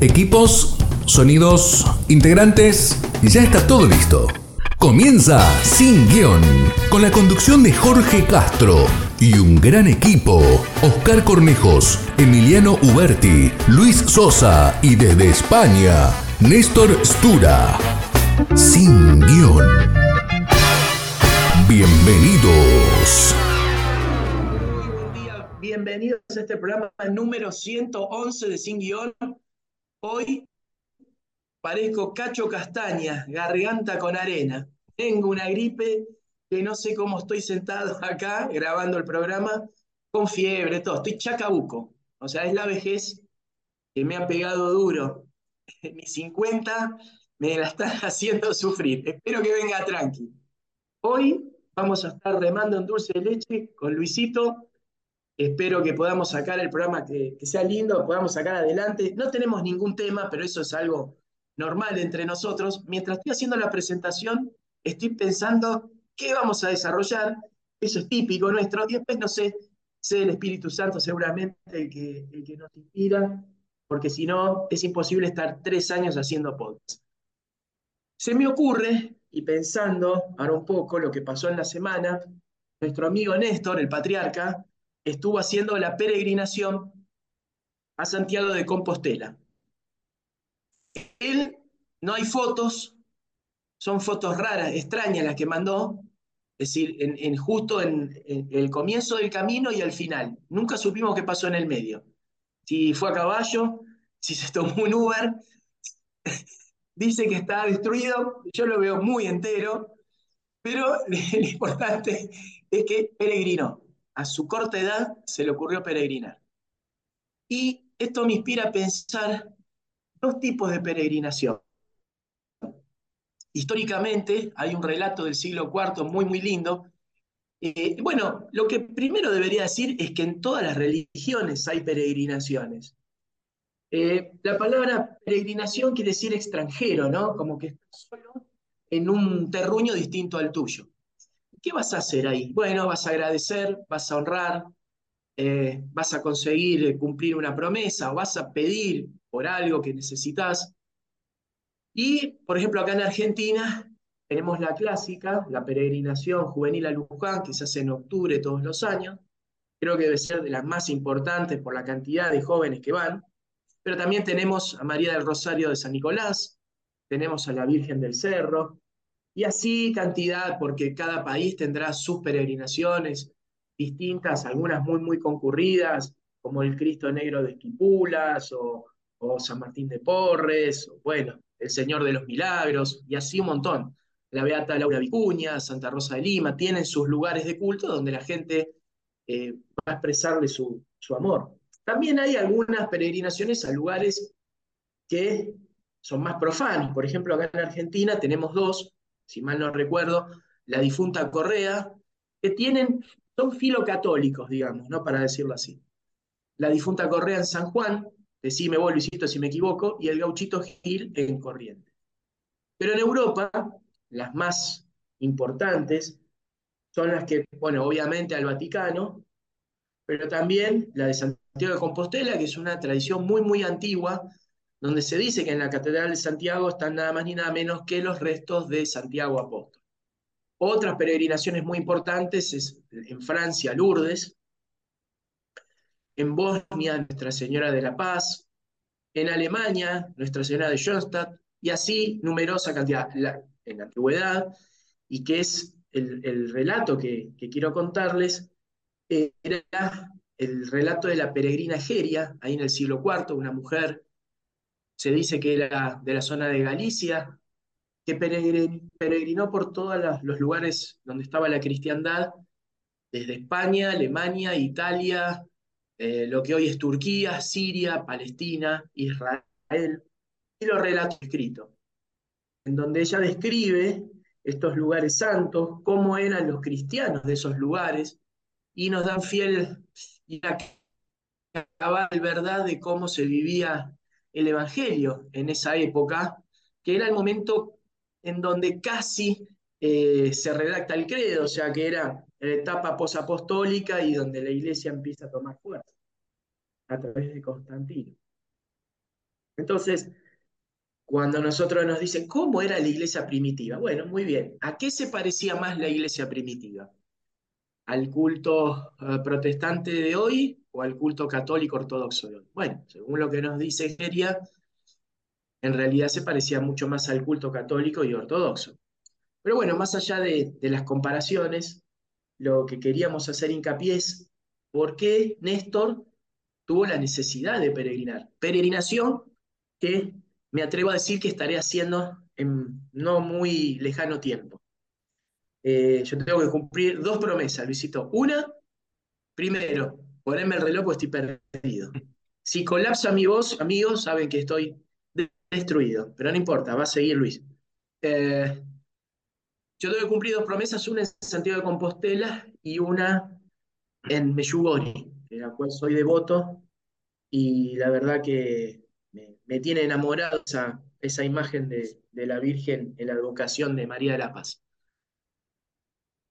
Equipos, sonidos, integrantes, ya está todo listo. Comienza Sin Guión, con la conducción de Jorge Castro y un gran equipo. Oscar Cornejos, Emiliano Uberti, Luis Sosa y desde España, Néstor Stura. Sin Guión. Bienvenidos. Muy buen día, bienvenidos a este programa número 111 de Sin Guión. Hoy parezco Cacho Castaña, garganta con arena. Tengo una gripe que no sé cómo estoy sentado acá grabando el programa, con fiebre, todo. Estoy chacabuco. O sea, es la vejez que me ha pegado duro. Mis 50 me la están haciendo sufrir. Espero que venga tranqui. Hoy vamos a estar remando en dulce de leche con Luisito. Espero que podamos sacar el programa que, sea lindo, podamos sacar adelante. No tenemos ningún tema, pero eso es algo normal entre nosotros. Mientras estoy haciendo la presentación, estoy pensando qué vamos a desarrollar. Eso es típico nuestro. Y después, no sé, sé el Espíritu Santo seguramente el que, el que nos inspira, porque si no, es imposible estar tres años haciendo podcast. Se me ocurre, y pensando ahora un poco lo que pasó en la semana, nuestro amigo Néstor, el patriarca, estuvo haciendo la peregrinación a Santiago de Compostela. Él, no hay fotos, son fotos raras, extrañas las que mandó, es decir, en, justo en, en, el comienzo del camino y al final. Nunca supimos qué pasó en el medio. Si fue a caballo, si se tomó un Uber, dice que está destruido, yo lo veo muy entero, pero lo importante es que peregrinó. A su corta edad se le ocurrió peregrinar. Y esto me inspira a pensar dos tipos de peregrinación. Históricamente hay un relato del siglo IV muy, muy lindo. Eh, bueno, lo que primero debería decir es que en todas las religiones hay peregrinaciones. Eh, la palabra peregrinación quiere decir extranjero, ¿no? Como que estás solo en un terruño distinto al tuyo. ¿Qué vas a hacer ahí? Bueno, vas a agradecer, vas a honrar, eh, vas a conseguir cumplir una promesa o vas a pedir por algo que necesitas. Y, por ejemplo, acá en Argentina tenemos la clásica, la peregrinación juvenil a Luján, que se hace en octubre todos los años. Creo que debe ser de las más importantes por la cantidad de jóvenes que van. Pero también tenemos a María del Rosario de San Nicolás, tenemos a la Virgen del Cerro, y así cantidad, porque cada país tendrá sus peregrinaciones distintas, algunas muy, muy concurridas, como el Cristo Negro de Esquipulas, o, San Martín de Porres, o bueno, el Señor de los Milagros, y así un montón. La Beata Laura Vicuña, Santa Rosa de Lima, tienen sus lugares de culto donde la gente eh, va a expresarle su, su amor. También hay algunas peregrinaciones a lugares que son más profanos. Por ejemplo, acá en Argentina tenemos dos, si mal no recuerdo, la difunta Correa, que tienen, son filocatólicos, digamos, ¿no? Para decirlo así. La difunta Correa en San Juan, decime vos, Luisito, si me equivoco, y el gauchito Gil en Corrientes. Pero en Europa, las más importantes son las que, bueno, obviamente al Vaticano, pero también la de Santiago de Compostela, que es una tradición muy, muy antigua, donde se dice que en la Catedral de Santiago están nada más ni nada menos que los restos de Santiago Apóstol. Otras peregrinaciones muy importantes es en Francia, Lourdes, en Bosnia, Nuestra Señora de la Paz, en Alemania, Nuestra Señora de Schoenstatt, y así numerosa cantidad en la antigüedad, y que es el, el relato que, quiero contarles, era el relato de la peregrina Geria, ahí en el siglo IV, una mujer, se dice que era de la zona de Galicia, que peregrinó por todos los lugares donde estaba la cristiandad, desde España, Alemania, Italia, eh, lo que hoy es Turquía, Siria, Palestina, Israel, y los relatos escritos, en donde ella describe estos lugares santos, cómo eran los cristianos de esos lugares, y nos dan fiel y la verdad de cómo se vivía el Evangelio en esa época, que era el momento en donde casi eh, se redacta el credo, o sea que era la etapa posapostólica y donde la iglesia empieza a tomar fuerza a través de Constantino. Entonces, cuando nosotros nos dicen, ¿cómo era la iglesia primitiva? Bueno, muy bien. ¿A qué se parecía más la iglesia primitiva? ¿Al culto eh, protestante de hoy o al culto católico ortodoxo? Bueno, según lo que nos dice Geria, en realidad se parecía mucho más al culto católico y ortodoxo. Pero bueno, más allá de, de las comparaciones, lo que queríamos hacer hincapié es por qué Néstor tuvo la necesidad de peregrinar. Peregrinación que me atrevo a decir que estaré haciendo en no muy lejano tiempo. Eh, yo tengo que cumplir dos promesas, Luisito. Una, primero, ponerme el reloj porque estoy perdido. Si colapsa mi voz, amigos, saben que estoy destruido, pero no importa, va a seguir Luis. Eh, yo tengo que cumplir dos promesas, una en Santiago de Compostela y una en Meyugori, de la cual soy devoto, y la verdad que me, tiene enamorado esa, esa imagen de, la Virgen en la advocación de María de la Paz.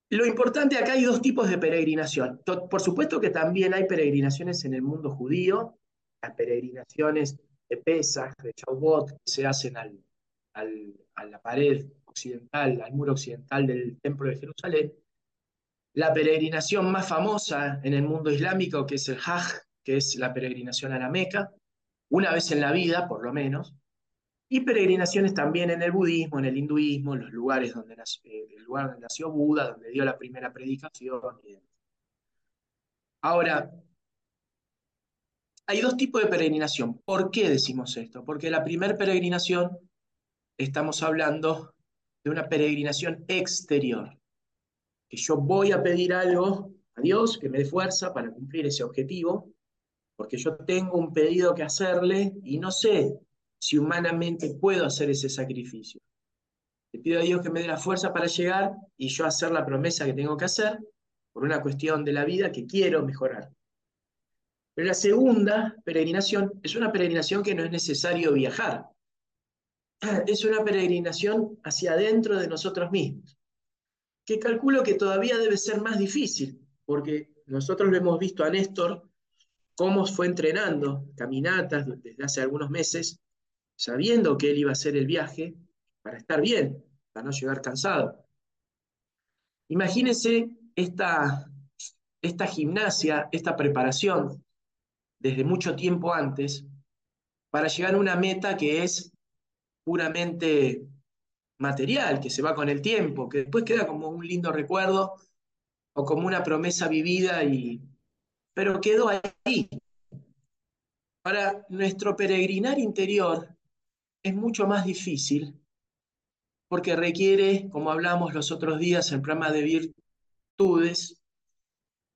Lo importante acá hay dos tipos de peregrinación. Por supuesto que también hay peregrinaciones en el mundo judío, las peregrinaciones de Pesach, de Shavuot, que se hacen al, a la pared occidental, al muro occidental del Templo de Jerusalén. La peregrinación más famosa en el mundo islámico, que es el Hajj, que es la peregrinación a la Meca, una vez en la vida, por lo menos, y peregrinaciones también en el budismo, en el hinduismo, en los lugares donde nació, eh, el lugar donde nació Buda, donde dio la primera predicación. Ahora, hay dos tipos de peregrinación. ¿Por qué decimos esto? Porque la primera peregrinación estamos hablando de una peregrinación exterior, que yo voy a pedir algo a Dios que me dé fuerza para cumplir ese objetivo, porque yo tengo un pedido que hacerle y no sé si humanamente puedo hacer ese sacrificio. Le pido a Dios que me dé la fuerza para llegar y yo hacer la promesa que tengo que hacer por una cuestión de la vida que quiero mejorar. Pero la segunda peregrinación es una peregrinación que no es necesario viajar. Es una peregrinación hacia adentro de nosotros mismos, que calculo que todavía debe ser más difícil, porque nosotros lo hemos visto a Néstor cómo fue entrenando caminatas desde hace algunos meses, sabiendo que él iba a hacer el viaje para estar bien, para no llegar cansado. Imagínense esta, esta gimnasia, esta preparación desde mucho tiempo antes para llegar a una meta que es puramente material, que se va con el tiempo, que después queda como un lindo recuerdo o como una promesa vivida y, pero quedó ahí. Para nuestro peregrinar interior es mucho más difícil porque requiere, como hablamos los otros días en el programa de virtudes,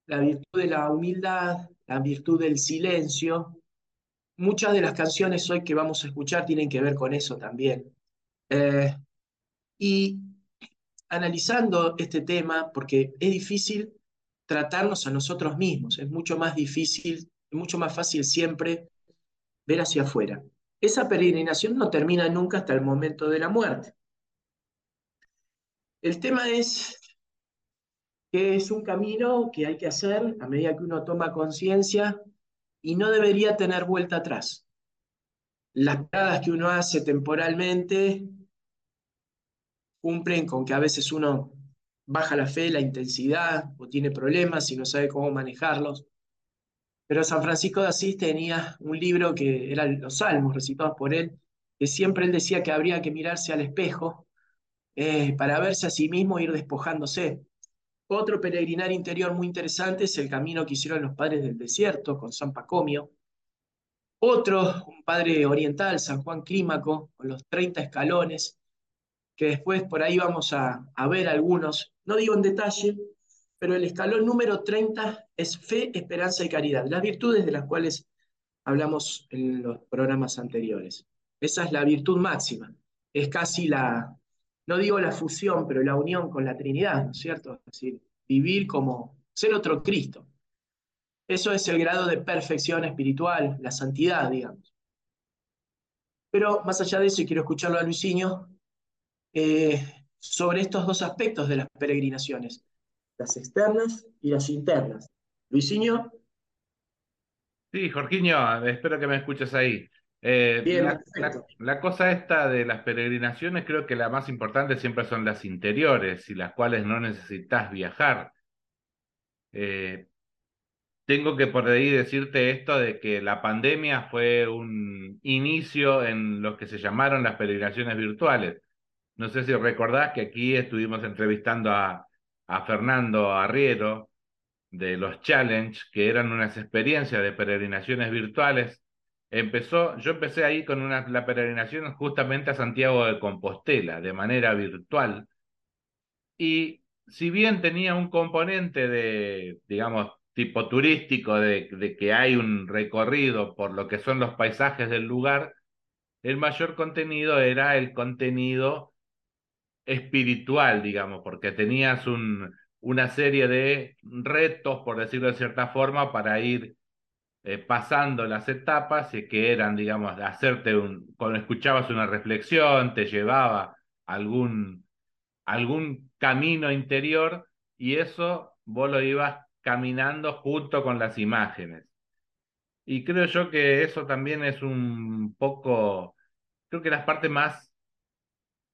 la virtud de la humildad, la virtud del silencio. Muchas de las canciones hoy que vamos a escuchar tienen que ver con eso también. Eh, y analizando este tema, porque es difícil tratarnos a nosotros mismos. Es mucho más difícil, mucho más fácil siempre ver hacia afuera. Esa peregrinación no termina nunca hasta el momento de la muerte. El tema es que es un camino que hay que hacer a medida que uno toma conciencia y no debería tener vuelta atrás. Las paradas que uno hace temporalmente cumplen con que a veces uno baja la fe, la intensidad, o tiene problemas y no sabe cómo manejarlos. Pero San Francisco de Asís tenía un libro que eran los salmos recitados por él, que siempre él decía que habría que mirarse al espejo eh, para verse a sí mismo e ir despojándose. Otro peregrinar interior muy interesante es el camino que hicieron los padres del desierto con San Pacomio. Otro, un padre oriental, San Juan Clímaco, con los 30 escalones, que después por ahí vamos a, ver algunos, no digo en detalle, pero el escalón número 30 es fe, esperanza y caridad, las virtudes de las cuales hablamos en los programas anteriores. Esa es la virtud máxima, es casi la, no digo la fusión, pero la unión con la Trinidad, ¿no es cierto? Es decir, vivir como ser otro Cristo. Eso es el grado de perfección espiritual, la santidad, digamos. Pero más allá de eso, y quiero escucharlo a Luisinho, eh, sobre estos dos aspectos de las peregrinaciones, las externas y las internas. Luisinho. Sí, Jorginho, espero que me escuches ahí. Eh, la, la, cosa esta de las peregrinaciones, creo que la más importante siempre son las interiores y las cuales no necesitas viajar. Eh, tengo que por ahí decirte esto de que la pandemia fue un inicio en lo que se llamaron las peregrinaciones virtuales. No sé si recordás que aquí estuvimos entrevistando a, a Fernando Arriero de los Challenge, que eran unas experiencias de peregrinaciones virtuales Empezó, yo empecé ahí con una, la peregrinación justamente a Santiago de Compostela, de manera virtual. Y si bien tenía un componente de, digamos, tipo turístico, de, de que hay un recorrido por lo que son los paisajes del lugar, el mayor contenido era el contenido espiritual, digamos, porque tenías un, una serie de retos, por decirlo de cierta forma, para ir eh, pasando las etapas y que eran, digamos, hacerte un, cuando escuchabas una reflexión, te llevaba algún, algún camino interior y eso vos lo ibas caminando junto con las imágenes. Y creo yo que eso también es un poco, creo que las partes más,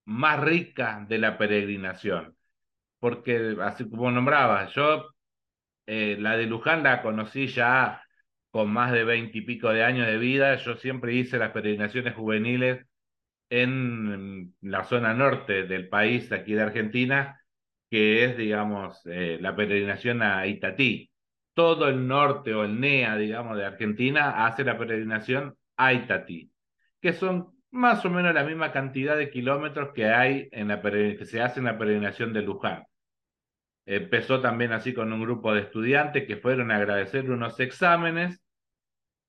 más ricas de la peregrinación. Porque, así como nombraba, yo eh, la de Luján la conocí ya con más de veinte y pico de años de vida, yo siempre hice las peregrinaciones juveniles en la zona norte del país, aquí de Argentina, que es, digamos, eh, la peregrinación a Itatí. Todo el norte o el NEA, digamos, de Argentina hace la peregrinación a Itatí, que son más o menos la misma cantidad de kilómetros que hay en la que se hace en la peregrinación de Luján. Empezó también así con un grupo de estudiantes que fueron a agradecer unos exámenes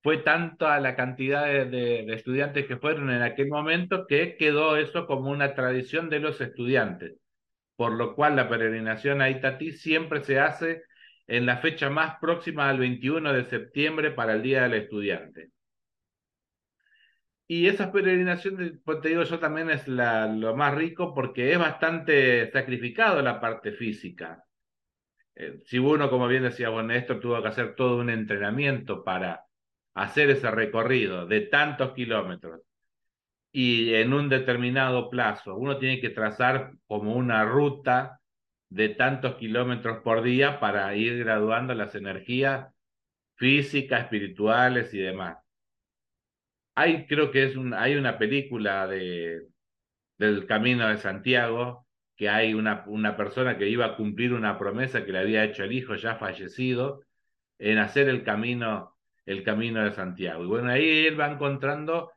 fue tanta la cantidad de, estudiantes que fueron en aquel momento que quedó eso como una tradición de los estudiantes, por lo cual la peregrinación a Itatí siempre se hace en la fecha más próxima al 21 de septiembre para el Día del Estudiante. Y esas peregrinaciones, pues te digo yo, también es la, lo más rico porque es bastante sacrificado la parte física. Eh, si uno, como bien decía, bueno, esto tuvo que hacer todo un entrenamiento para hacer ese recorrido de tantos kilómetros y en un determinado plazo, uno tiene que trazar como una ruta de tantos kilómetros por día para ir graduando las energías físicas, espirituales y demás. Hay, creo que es hay una película de, del Camino de Santiago, que hay una, una persona que iba a cumplir una promesa que le había hecho el hijo ya fallecido, en hacer el camino el camino de Santiago. Y bueno, ahí él va encontrando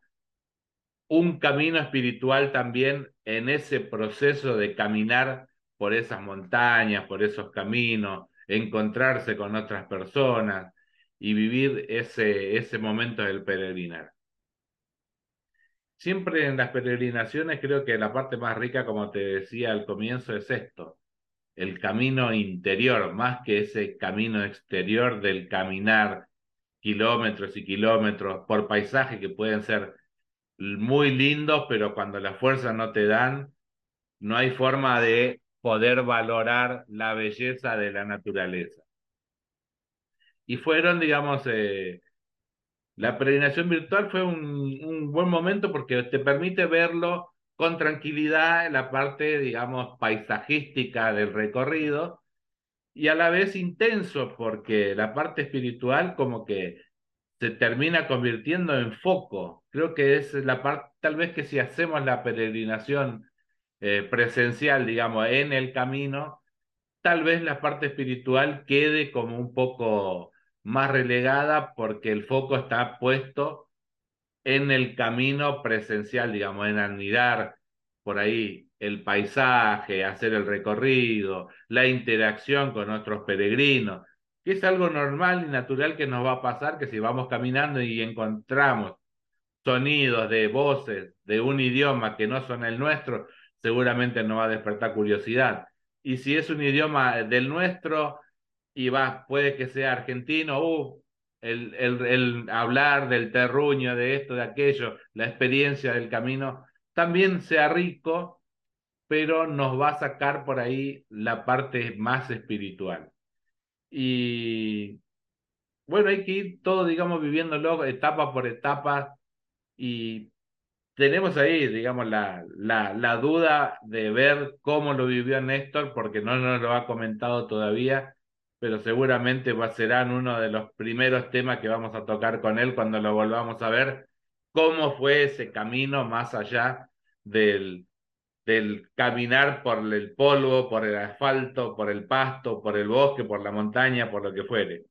un camino espiritual también en ese proceso de caminar por esas montañas, por esos caminos, encontrarse con otras personas y vivir ese, ese momento del peregrinar. Siempre en las peregrinaciones creo que la parte más rica, como te decía al comienzo, es esto, el camino interior, más que ese camino exterior del caminar kilómetros y kilómetros por paisaje que pueden ser muy lindos, pero cuando las fuerzas no te dan, no hay forma de poder valorar la belleza de la naturaleza. Y fueron, digamos, eh, la peregrinación virtual fue un, un, buen momento porque te permite verlo con tranquilidad en la parte, digamos, paisajística del recorrido, y a la vez intenso porque la parte espiritual como que se termina convirtiendo en foco. Creo que es la parte, tal vez que si hacemos la peregrinación eh, presencial, digamos, en el camino, tal vez la parte espiritual quede como un poco más relegada porque el foco está puesto en el camino presencial, digamos, en admirar por ahí el paisaje, hacer el recorrido, la interacción con otros peregrinos, que es algo normal y natural que nos va a pasar, que si vamos caminando y encontramos sonidos de voces de un idioma que no son el nuestro, seguramente nos va a despertar curiosidad. Y si es un idioma del nuestro y va, puede que sea argentino, uh, el, el, el hablar del terruño, de esto, de aquello, la experiencia del camino, también sea rico pero nos va a sacar por ahí la parte más espiritual. Y bueno, hay que ir todo, digamos, viviéndolo etapa por etapa y tenemos ahí, digamos, la, la, la, duda de ver cómo lo vivió Néstor, porque no nos lo ha comentado todavía, pero seguramente va, serán uno de los primeros temas que vamos a tocar con él cuando lo volvamos a ver, cómo fue ese camino más allá del, del caminar por el polvo, por el asfalto, por el pasto, por el bosque, por la montaña, por lo que fuere.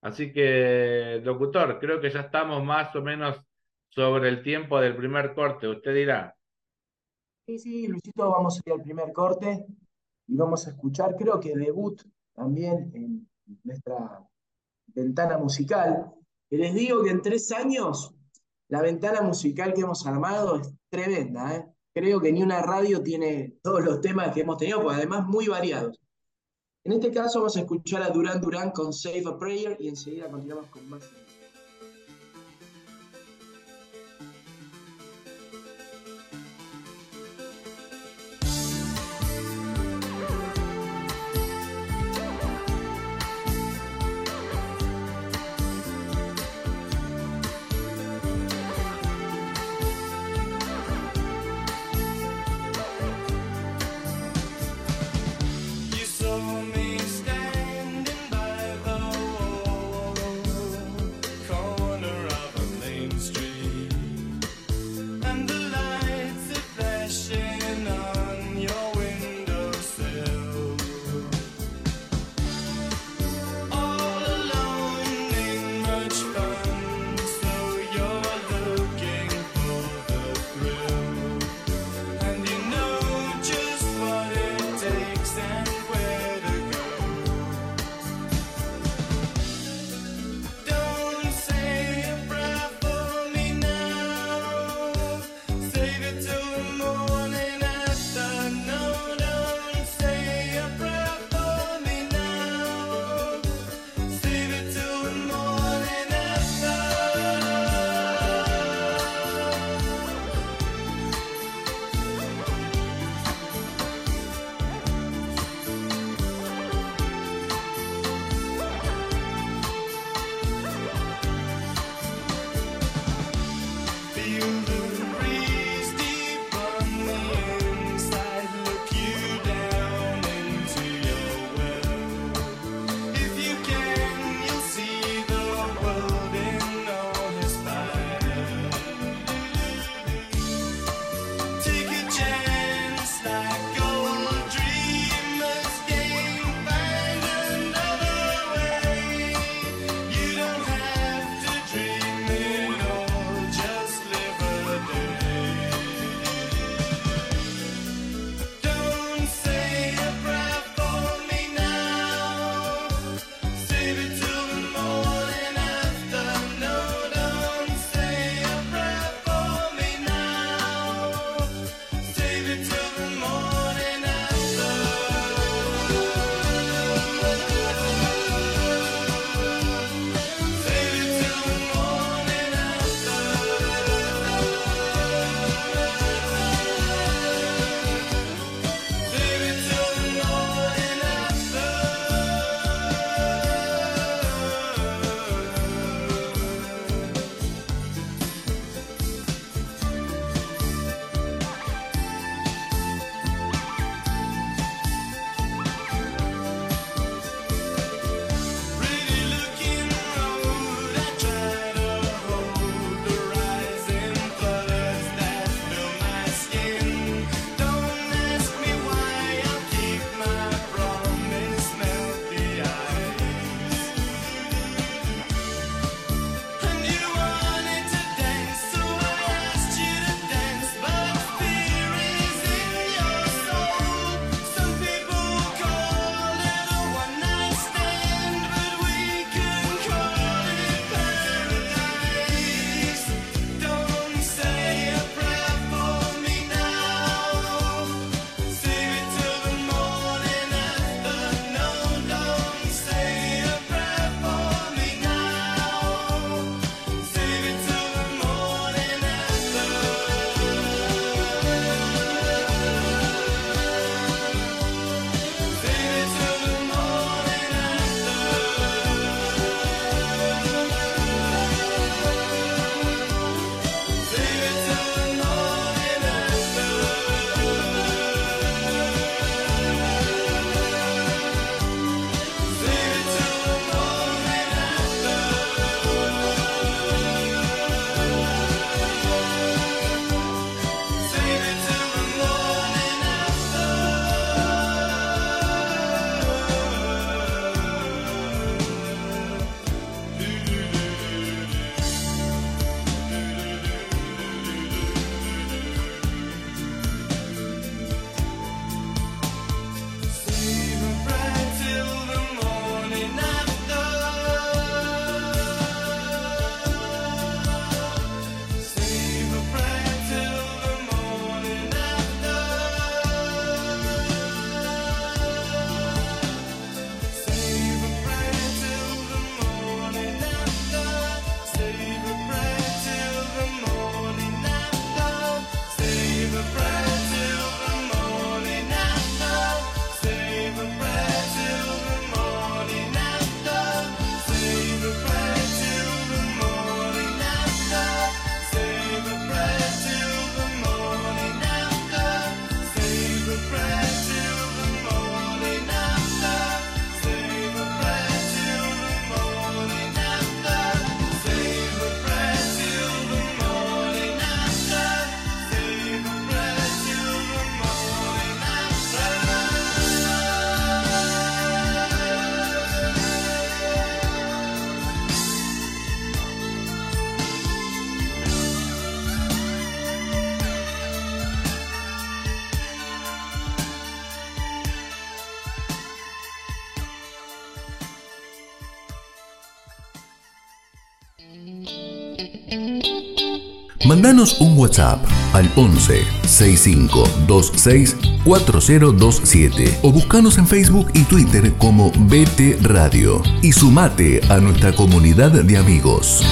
Así que, locutor, creo que ya estamos más o menos sobre el tiempo del primer corte, usted dirá. Sí, sí, Luisito, vamos a ir al primer corte y vamos a escuchar, creo que debut también en nuestra ventana musical. Y les digo que en tres años la ventana musical que hemos armado es tremenda. ¿eh? Creo que ni una radio tiene todos los temas que hemos tenido, pues además muy variados. En este caso vamos a escuchar a Duran Duran con Save a Prayer y enseguida continuamos con más. Mandanos un WhatsApp al 11 6526 4027 o buscanos en Facebook y Twitter como BT Radio y sumate a nuestra comunidad de amigos.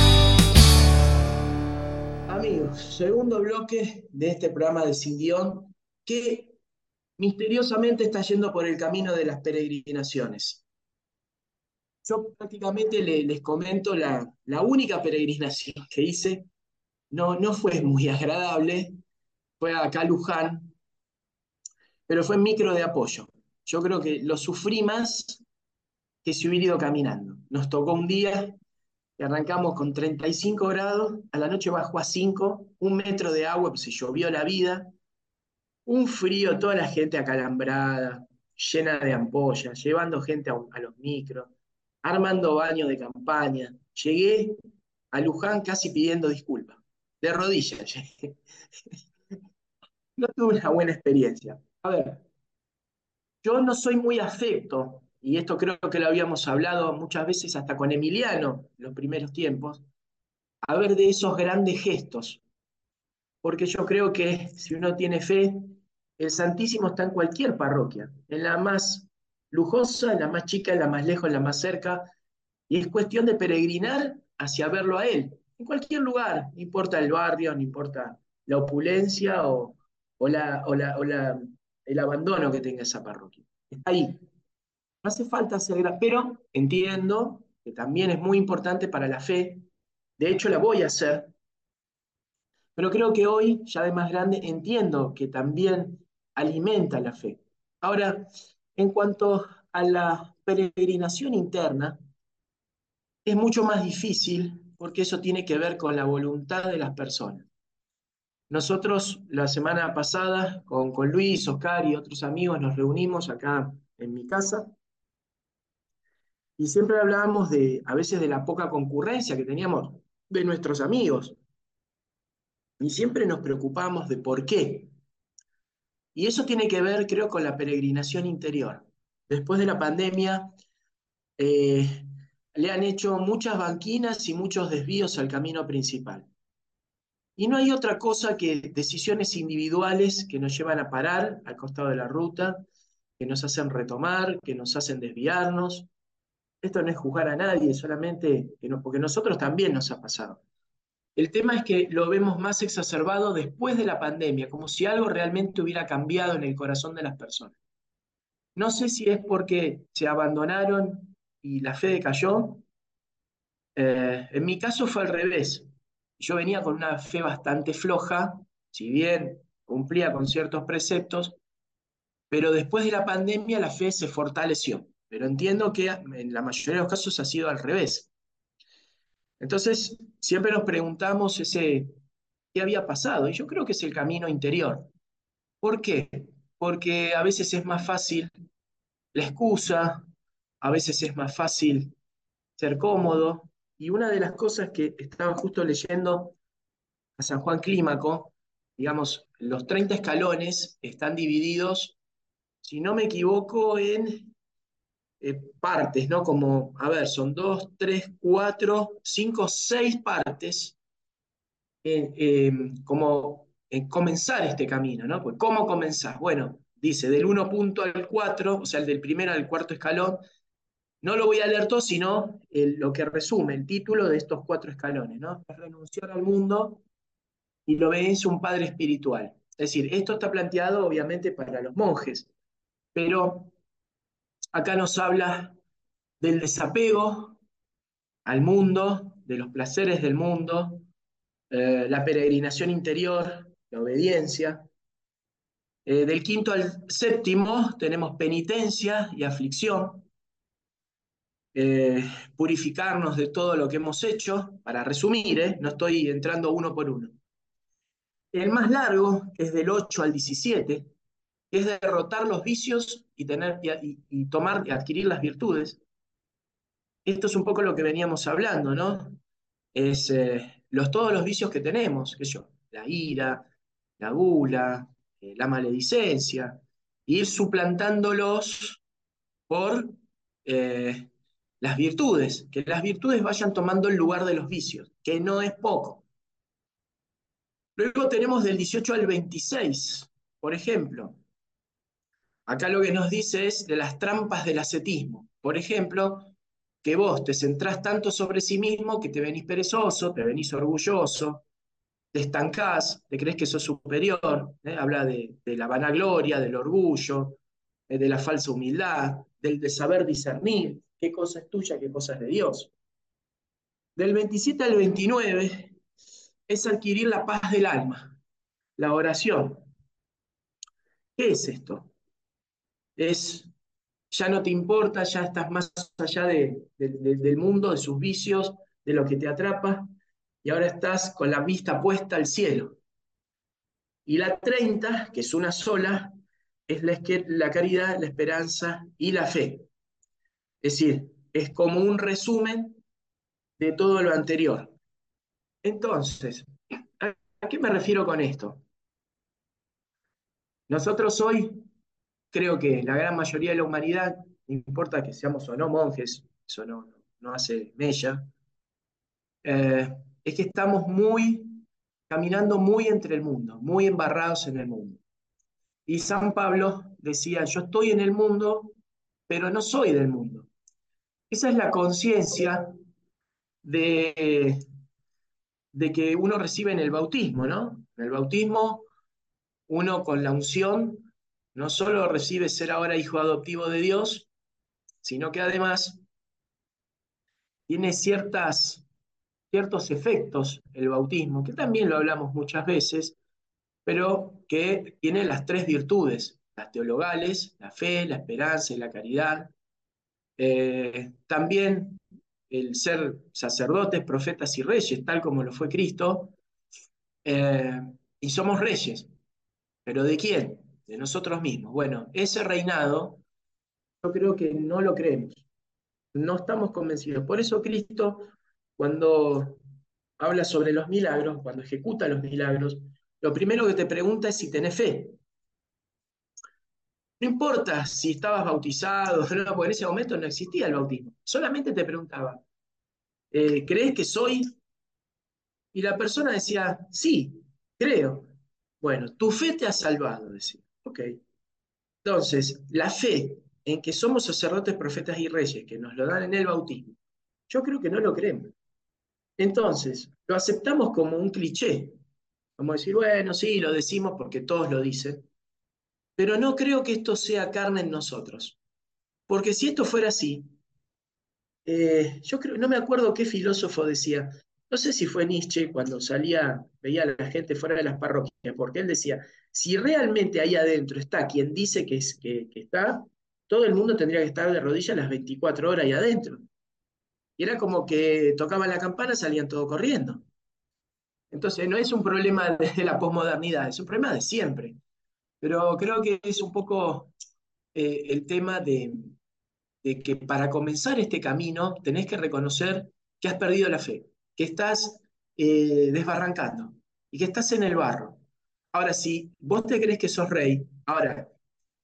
Amigos, segundo bloque de este programa de Sin Guión que misteriosamente está yendo por el camino de las peregrinaciones. Yo prácticamente les comento la, la única peregrinación que hice no, no fue muy agradable, fue acá a Luján, pero fue micro de apoyo. Yo creo que lo sufrí más que si hubiera ido caminando. Nos tocó un día y arrancamos con 35 grados, a la noche bajó a 5, un metro de agua, pues se llovió la vida, un frío, toda la gente acalambrada, llena de ampollas, llevando gente a, a los micros, armando baños de campaña. Llegué a Luján casi pidiendo disculpas de rodillas. no tuve una buena experiencia. A ver, yo no soy muy afecto, y esto creo que lo habíamos hablado muchas veces hasta con Emiliano en los primeros tiempos, a ver de esos grandes gestos. Porque yo creo que si uno tiene fe, el Santísimo está en cualquier parroquia, en la más lujosa, en la más chica, en la más lejos, en la más cerca, y es cuestión de peregrinar hacia verlo a Él en cualquier lugar, no importa el barrio, no importa la opulencia o, la, el abandono que tenga esa parroquia. Está ahí. No hace falta hacer, pero entiendo que también es muy importante para la fe. De hecho, la voy a hacer. Pero creo que hoy, ya de más grande, entiendo que también alimenta la fe. Ahora, en cuanto a la peregrinación interna, es mucho más difícil porque eso tiene que ver con la voluntad de las personas. Nosotros la semana pasada con, con Luis, Oscar y otros amigos nos reunimos acá en mi casa y siempre hablábamos de, a veces de la poca concurrencia que teníamos de nuestros amigos. Y siempre nos preocupamos de por qué. Y eso tiene que ver, creo, con la peregrinación interior. Después de la pandemia, eh, le han hecho muchas banquinas y muchos desvíos al camino principal. Y no hay otra cosa que decisiones individuales que nos llevan a parar al costado de la ruta, que nos hacen retomar, que nos hacen desviarnos. Esto no es juzgar a nadie, solamente porque nosotros también nos ha pasado. El tema es que lo vemos más exacerbado después de la pandemia, como si algo realmente hubiera cambiado en el corazón de las personas. No sé si es porque se abandonaron y la fe decayó. Eh, en mi caso fue al revés. Yo venía con una fe bastante floja, si bien cumplía con ciertos preceptos, pero después de la pandemia la fe se fortaleció. Pero entiendo que en la mayoría de los casos ha sido al revés. Entonces, siempre nos preguntamos ese, qué había pasado, y yo creo que es el camino interior. ¿Por qué? Porque a veces es más fácil la excusa, a veces es más fácil ser cómodo. Y una de las cosas que estaba justo leyendo a San Juan Clímaco, digamos, los 30 escalones están divididos, si no me equivoco, en eh, partes, ¿no? Como, a ver, son dos, tres, cuatro, cinco, seis partes, como en comenzar este camino, ¿no? Pues, ¿cómo comenzar? Bueno, dice, del 1 punto al 4, o sea, del primero al cuarto escalón, no lo voy a leer sino lo que resume el título de estos cuatro escalones, ¿no? Es renunciar al mundo y lo obedece un padre espiritual. Es decir, esto está planteado obviamente para los monjes, pero acá nos habla del desapego al mundo, de los placeres del mundo, eh, la peregrinación interior, la obediencia. Eh, del quinto al séptimo tenemos penitencia y aflicción. Eh, purificarnos de todo lo que hemos hecho, para resumir, ¿eh? no estoy entrando uno por uno. El más largo, que es del 8 al 17, es derrotar los vicios y, tener, y, tomar y adquirir las virtudes. Esto es un poco lo que veníamos hablando, ¿no? Es eh, los, todos los vicios que tenemos, que yo, la ira, la gula, la maledicencia, ir suplantándolos por las virtudes, que las virtudes vayan tomando el lugar de los vicios. que no es poco. Luego tenemos del 18 al 26, por ejemplo. Acá lo que nos dice es de las trampas del ascetismo. Por ejemplo, que vos te centrás tanto sobre sí mismo que te venís perezoso, te venís orgulloso, te estancás, te crees que sos superior. ¿eh? Habla de, la vanagloria, del orgullo, eh, de la falsa humildad, del de saber discernir qué cosa es tuya, qué cosa es de Dios. Del 27 al 29 es adquirir la paz del alma, la oración. ¿Qué es esto? Es, ya no te importa, ya estás más allá del mundo, de sus vicios, de lo que te atrapa, y ahora estás con la vista puesta al cielo. Y la 30, que es una sola, es la, la caridad, la esperanza y la fe. Es decir, es como un resumen de todo lo anterior. Entonces, ¿a qué me refiero con esto? Nosotros hoy, creo que la gran mayoría de la humanidad, no importa que seamos o no monjes, eso no, no hace mella, eh, es que estamos muy, caminando muy entre el mundo, muy embarrados en el mundo. Y San Pablo decía, yo estoy en el mundo, pero no soy del mundo. Esa es la conciencia de, de que uno recibe en el bautismo, ¿no? En el bautismo, uno con la unción no solo recibe ser ahora hijo adoptivo de Dios, sino que además tiene ciertas ciertos efectos el bautismo, que también lo hablamos muchas veces, pero que tiene las tres virtudes, las teologales, la fe, la esperanza y la caridad. Eh, también el ser sacerdotes, profetas y reyes, tal como lo fue Cristo, eh, y somos reyes. ¿Pero de quién? De nosotros mismos. Bueno, ese reinado yo creo que no lo creemos, no estamos convencidos. Por eso Cristo cuando habla sobre los milagros, cuando ejecuta los milagros, lo primero que te pregunta es si tenés fe. No importa si estabas bautizado, porque en ese momento no existía el bautismo. Solamente te preguntaba, eh, ¿crees que soy? Y la persona decía, sí, creo. Bueno, tu fe te ha salvado, decía. Ok. Entonces, la fe en que somos sacerdotes, profetas y reyes, que nos lo dan en el bautismo, yo creo que no lo creemos. Entonces, lo aceptamos como un cliché, como decir, bueno, sí, lo decimos porque todos lo dicen, pero no creo que esto sea carne en nosotros. Porque si esto fuera así, eh, yo no me acuerdo qué filósofo decía, no sé si fue Nietzsche cuando salía, veía a la gente fuera de las parroquias, porque él decía, si realmente ahí adentro está quien dice que está, todo el mundo tendría que estar de rodillas las 24 horas ahí adentro. Y era como que tocaban la campana, salían todos corriendo. Entonces, no es un problema de la posmodernidad, es un problema de siempre. Pero creo que es un poco eh, el tema de, que para comenzar este camino tenés que reconocer que has perdido la fe, que estás eh, desbarrancando y que estás en el barro. Ahora, si vos te crees que sos rey, ahora,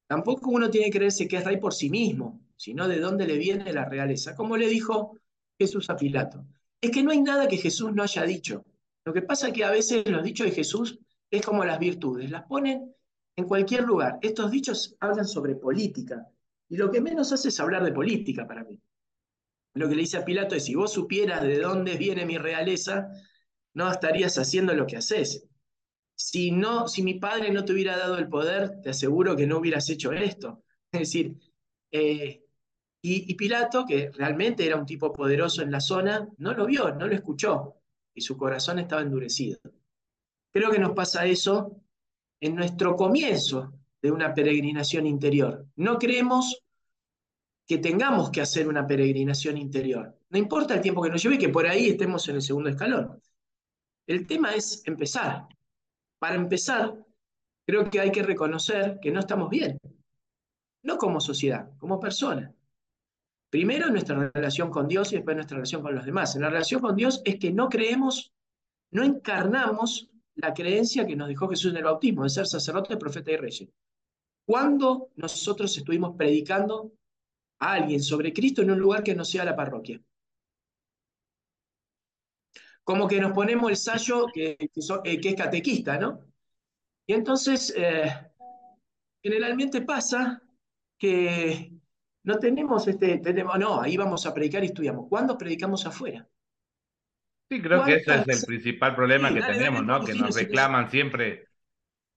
tampoco uno tiene que creerse que es rey por sí mismo, sino de dónde le viene la realeza. Como le dijo Jesús a Pilato. Es que no hay nada que Jesús no haya dicho. Lo que pasa es que a veces los dichos de Jesús es como las virtudes, las ponen en cualquier lugar. Estos dichos hablan sobre política y lo que menos hace es hablar de política para mí. Lo que le dice a Pilato es, si vos supieras de dónde viene mi realeza, no estarías haciendo lo que haces. Si, no, si mi padre no te hubiera dado el poder, te aseguro que no hubieras hecho esto. Es decir, eh, y, Pilato, que realmente era un tipo poderoso en la zona, no lo vio, no lo escuchó, y su corazón estaba endurecido. Creo que nos pasa eso en nuestro comienzo de una peregrinación interior. No creemos que tengamos que hacer una peregrinación interior. No importa el tiempo que nos lleve, que por ahí estemos en el segundo escalón. El tema es empezar. Para empezar, creo que hay que reconocer que no estamos bien. No como sociedad, como persona. Primero nuestra relación con Dios y después nuestra relación con los demás. En la relación con Dios es que no creemos, no encarnamos la creencia que nos dejó Jesús en el bautismo, de ser sacerdote, profeta y rey. ¿Cuándo nosotros estuvimos predicando a alguien sobre Cristo en un lugar que no sea la parroquia? como que nos ponemos el sallo que, que, es catequista, ¿no? Y entonces, generalmente pasa que no tenemos este, no, ahí vamos a predicar y estudiamos. ¿Cuándo predicamos afuera? Sí, creo que ese es el principal problema que tenemos, ¿no? Que nos reclaman siempre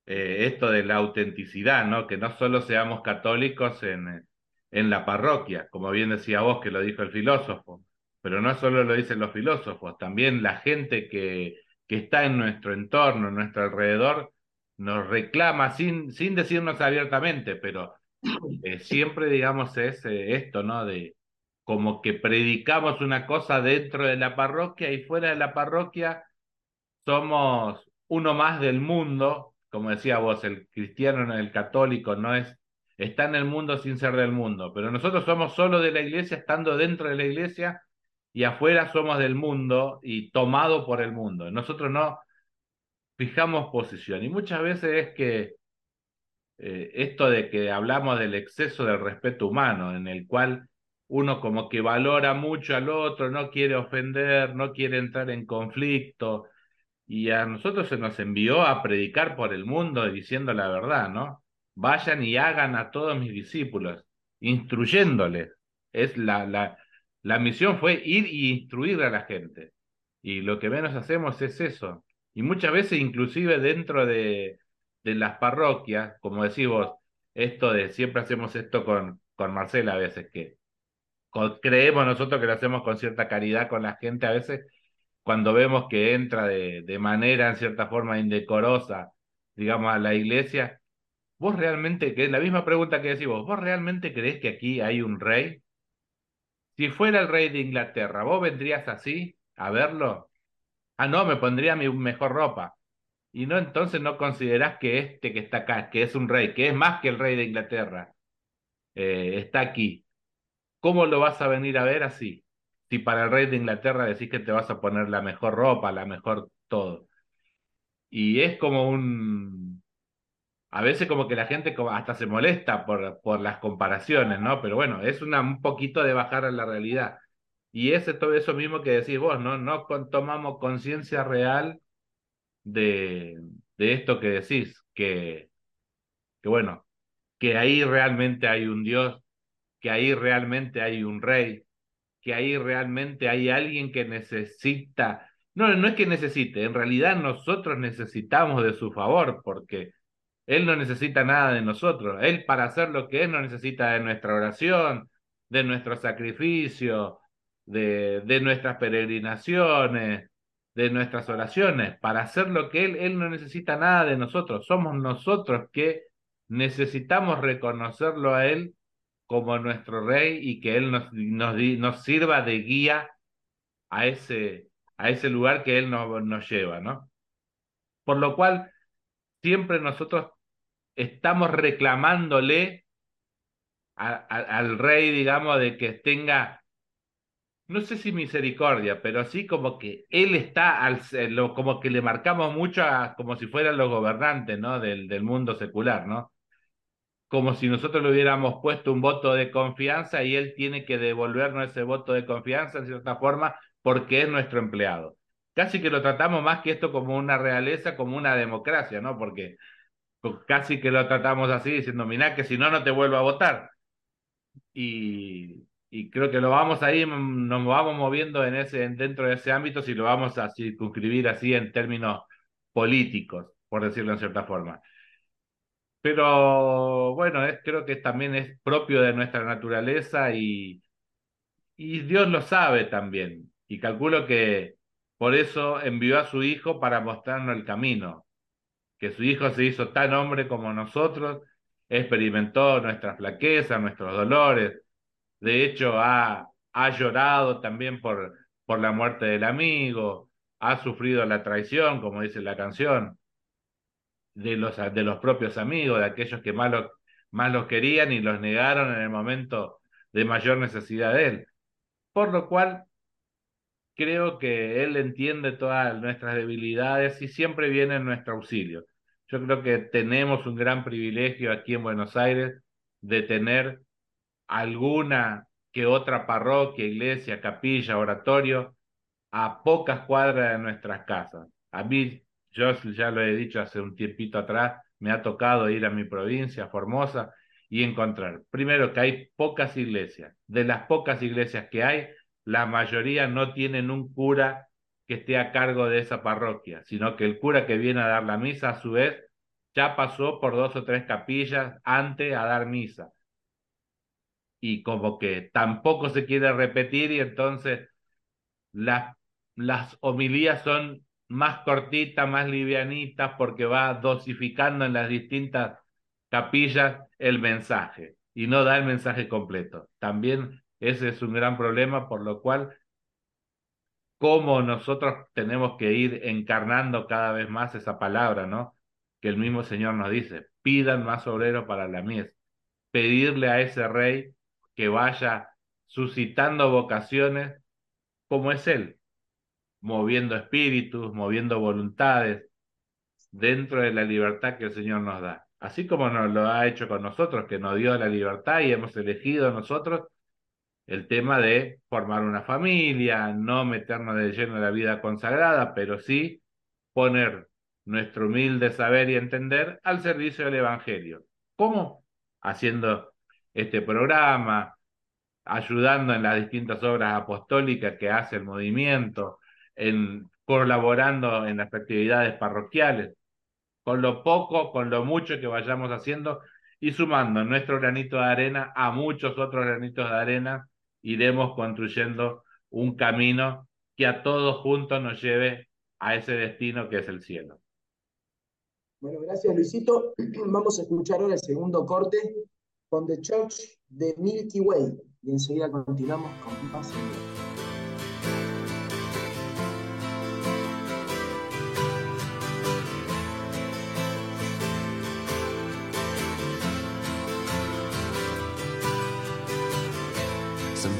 eh, esto de la autenticidad, ¿no? Que no solo seamos católicos en, en la parroquia, como bien decía vos, que lo dijo el filósofo, pero no solo lo dicen los filósofos, también la gente que, que está en nuestro entorno, en nuestro alrededor, nos reclama sin, sin decirnos abiertamente, pero eh, siempre, digamos, es eh, esto, ¿no? De como que predicamos una cosa dentro de la parroquia y fuera de la parroquia somos uno más del mundo, como decía vos, el cristiano, el católico, no es, está en el mundo sin ser del mundo, pero nosotros somos solo de la iglesia estando dentro de la iglesia y afuera somos del mundo y tomado por el mundo. Nosotros no fijamos posición y muchas veces es que eh, esto de que hablamos del exceso del respeto humano, en el cual uno como que valora mucho al otro, no quiere ofender, no quiere entrar en conflicto, y a nosotros se nos envió a predicar por el mundo diciendo la verdad, ¿no? Vayan y hagan a todos mis discípulos, instruyéndoles. Es la, la, la misión fue ir y instruir a la gente. Y lo que menos hacemos es eso. Y muchas veces inclusive dentro de, de las parroquias, como decís vos, esto de siempre hacemos esto con, con Marcela a veces, que creemos nosotros que lo hacemos con cierta caridad con la gente a veces, cuando vemos que entra de, de manera, en cierta forma, indecorosa, digamos, a la iglesia, vos realmente, que la misma pregunta que decís vos, ¿vos realmente crees que aquí hay un rey? Si fuera el rey de Inglaterra, ¿vos vendrías así a verlo? Ah, no, me pondría mi mejor ropa. Y no, entonces no considerás que este que está acá, que es un rey, que es más que el rey de Inglaterra, eh, está aquí. ¿Cómo lo vas a venir a ver así? Si para el rey de Inglaterra decís que te vas a poner la mejor ropa, la mejor todo. Y es como un... A veces como que la gente hasta se molesta por, por las comparaciones, ¿no? Pero bueno, es una, un poquito de bajar a la realidad. Y es todo eso mismo que decís vos, ¿no? No tomamos conciencia real de, de esto que decís, que, que bueno, que ahí realmente hay un Dios, que ahí realmente hay un rey, que ahí realmente hay alguien que necesita, no, no es que necesite, en realidad nosotros necesitamos de su favor, porque Él no necesita nada de nosotros, Él para hacer lo que es no necesita de nuestra oración, de nuestro sacrificio, de, de nuestras peregrinaciones, de nuestras oraciones, para hacer lo que Él, Él no necesita nada de nosotros, somos nosotros que necesitamos reconocerlo a Él como nuestro Rey y que Él nos, nos, nos sirva de guía a ese, a ese lugar que Él nos, nos lleva, ¿no? Por lo cual, siempre nosotros estamos reclamándole al Rey, digamos, de que tenga no sé si misericordia, pero sí como que él está, al, como que le marcamos mucho a, como si fueran los gobernantes, ¿no? Del, del mundo secular, ¿no? Como si nosotros le hubiéramos puesto un voto de confianza y él tiene que devolvernos ese voto de confianza en cierta forma porque es nuestro empleado. Casi que lo tratamos más que esto como una realeza, como una democracia, ¿no? Porque casi que lo tratamos así, diciendo, mirá que si no, no te vuelvo a votar. Y, creo que lo vamos ahí, mm, nos vamos moviendo en ese, dentro de ese ámbito si lo vamos a circunscribir así en términos políticos, por decirlo en cierta forma. Pero bueno, es, creo que también es propio de nuestra naturaleza y, y Dios lo sabe también. Y calculo que por eso envió a su Hijo para mostrarnos el camino, que su Hijo se hizo tan hombre como nosotros, experimentó nuestras flaquezas, nuestros dolores, de hecho, ha, ha llorado también por, por la muerte del amigo, ha sufrido la traición, como dice la canción, de los, de los propios amigos, de aquellos que más, lo, más los querían y los negaron en el momento de mayor necesidad de él. Por lo cual, creo que él entiende todas nuestras debilidades y siempre viene en nuestro auxilio. Yo creo que tenemos un gran privilegio aquí en Buenos Aires de tener alguna que otra parroquia, iglesia, capilla, oratorio, a pocas cuadras de nuestras casas. A mí, yo ya lo he dicho hace un tiempito atrás, me ha tocado ir a mi provincia, Formosa, y encontrar, primero, que hay pocas iglesias. De las pocas iglesias que hay, la mayoría no tienen un cura que esté a cargo de esa parroquia, sino que el cura que viene a dar la misa, a su vez, ya pasó por dos o tres capillas antes a dar misa. Y como que tampoco se quiere repetir y entonces las, las homilías son más cortitas, más livianitas, porque va dosificando en las distintas capillas el mensaje y no da el mensaje completo. También ese es un gran problema, por lo cual, como nosotros tenemos que ir encarnando cada vez más esa palabra, ¿no? Que el mismo Señor nos dice, pidan más obreros para la mies, pedirle a ese rey que vaya suscitando vocaciones como es Él, moviendo espíritus, moviendo voluntades dentro de la libertad que el Señor nos da. Así como nos lo ha hecho con nosotros, que nos dio la libertad y hemos elegido nosotros el tema de formar una familia, no meternos de lleno en la vida consagrada, pero sí poner nuestro humilde saber y entender al servicio del Evangelio. ¿Cómo? Haciendo este programa, ayudando en las distintas obras apostólicas que hace el movimiento, en colaborando en las actividades parroquiales, con lo poco, con lo mucho que vayamos haciendo y sumando nuestro granito de arena a muchos otros granitos de arena, iremos construyendo un camino que a todos juntos nos lleve a ese destino que es el cielo. Bueno, gracias Luisito. Vamos a escuchar ahora el segundo corte con The Church de Milky Way y enseguida continuamos con Paz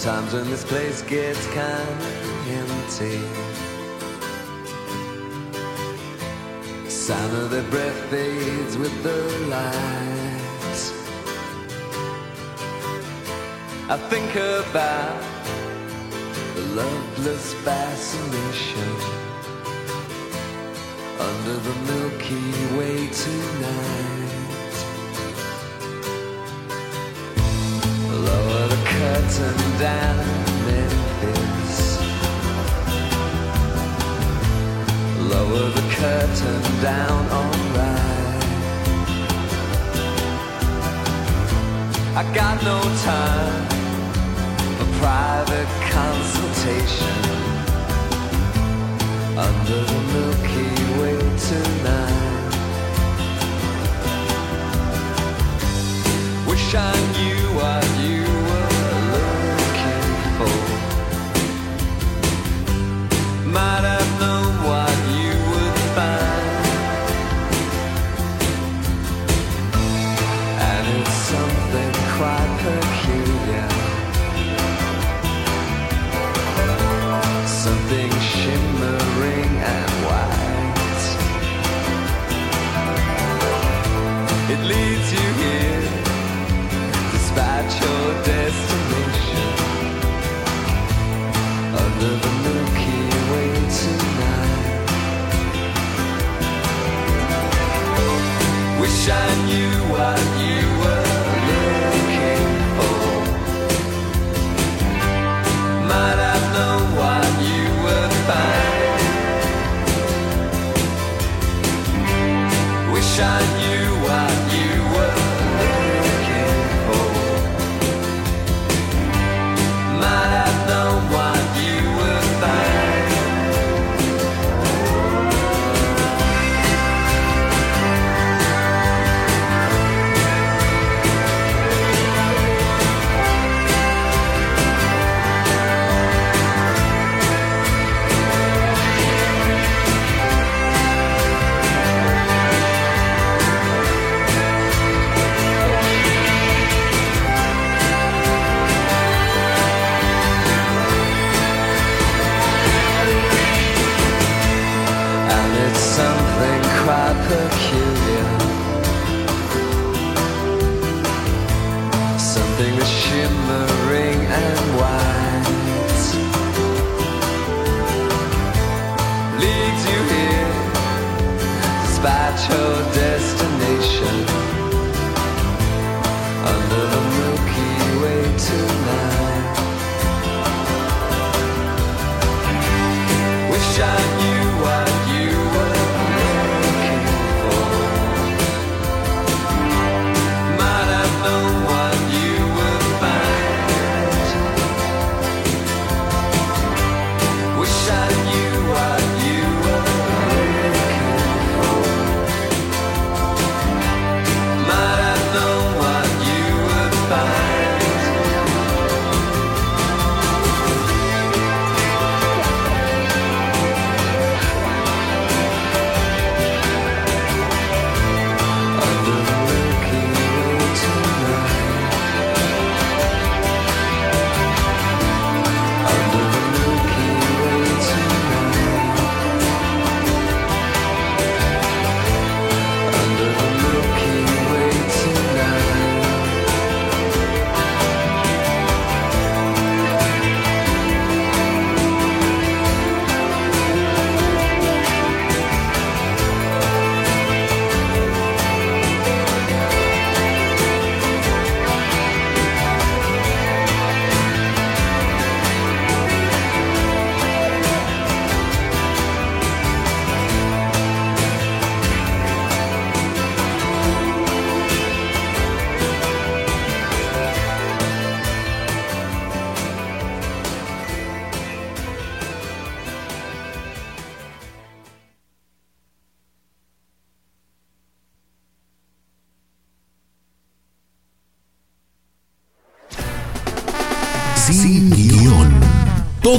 Sometimes when this place gets kind of empty, sound of their breath fades with the light. I think about the loveless fascination under the Milky Way tonight. Curtain down, Memphis. Lower the curtain down, alright. I got no time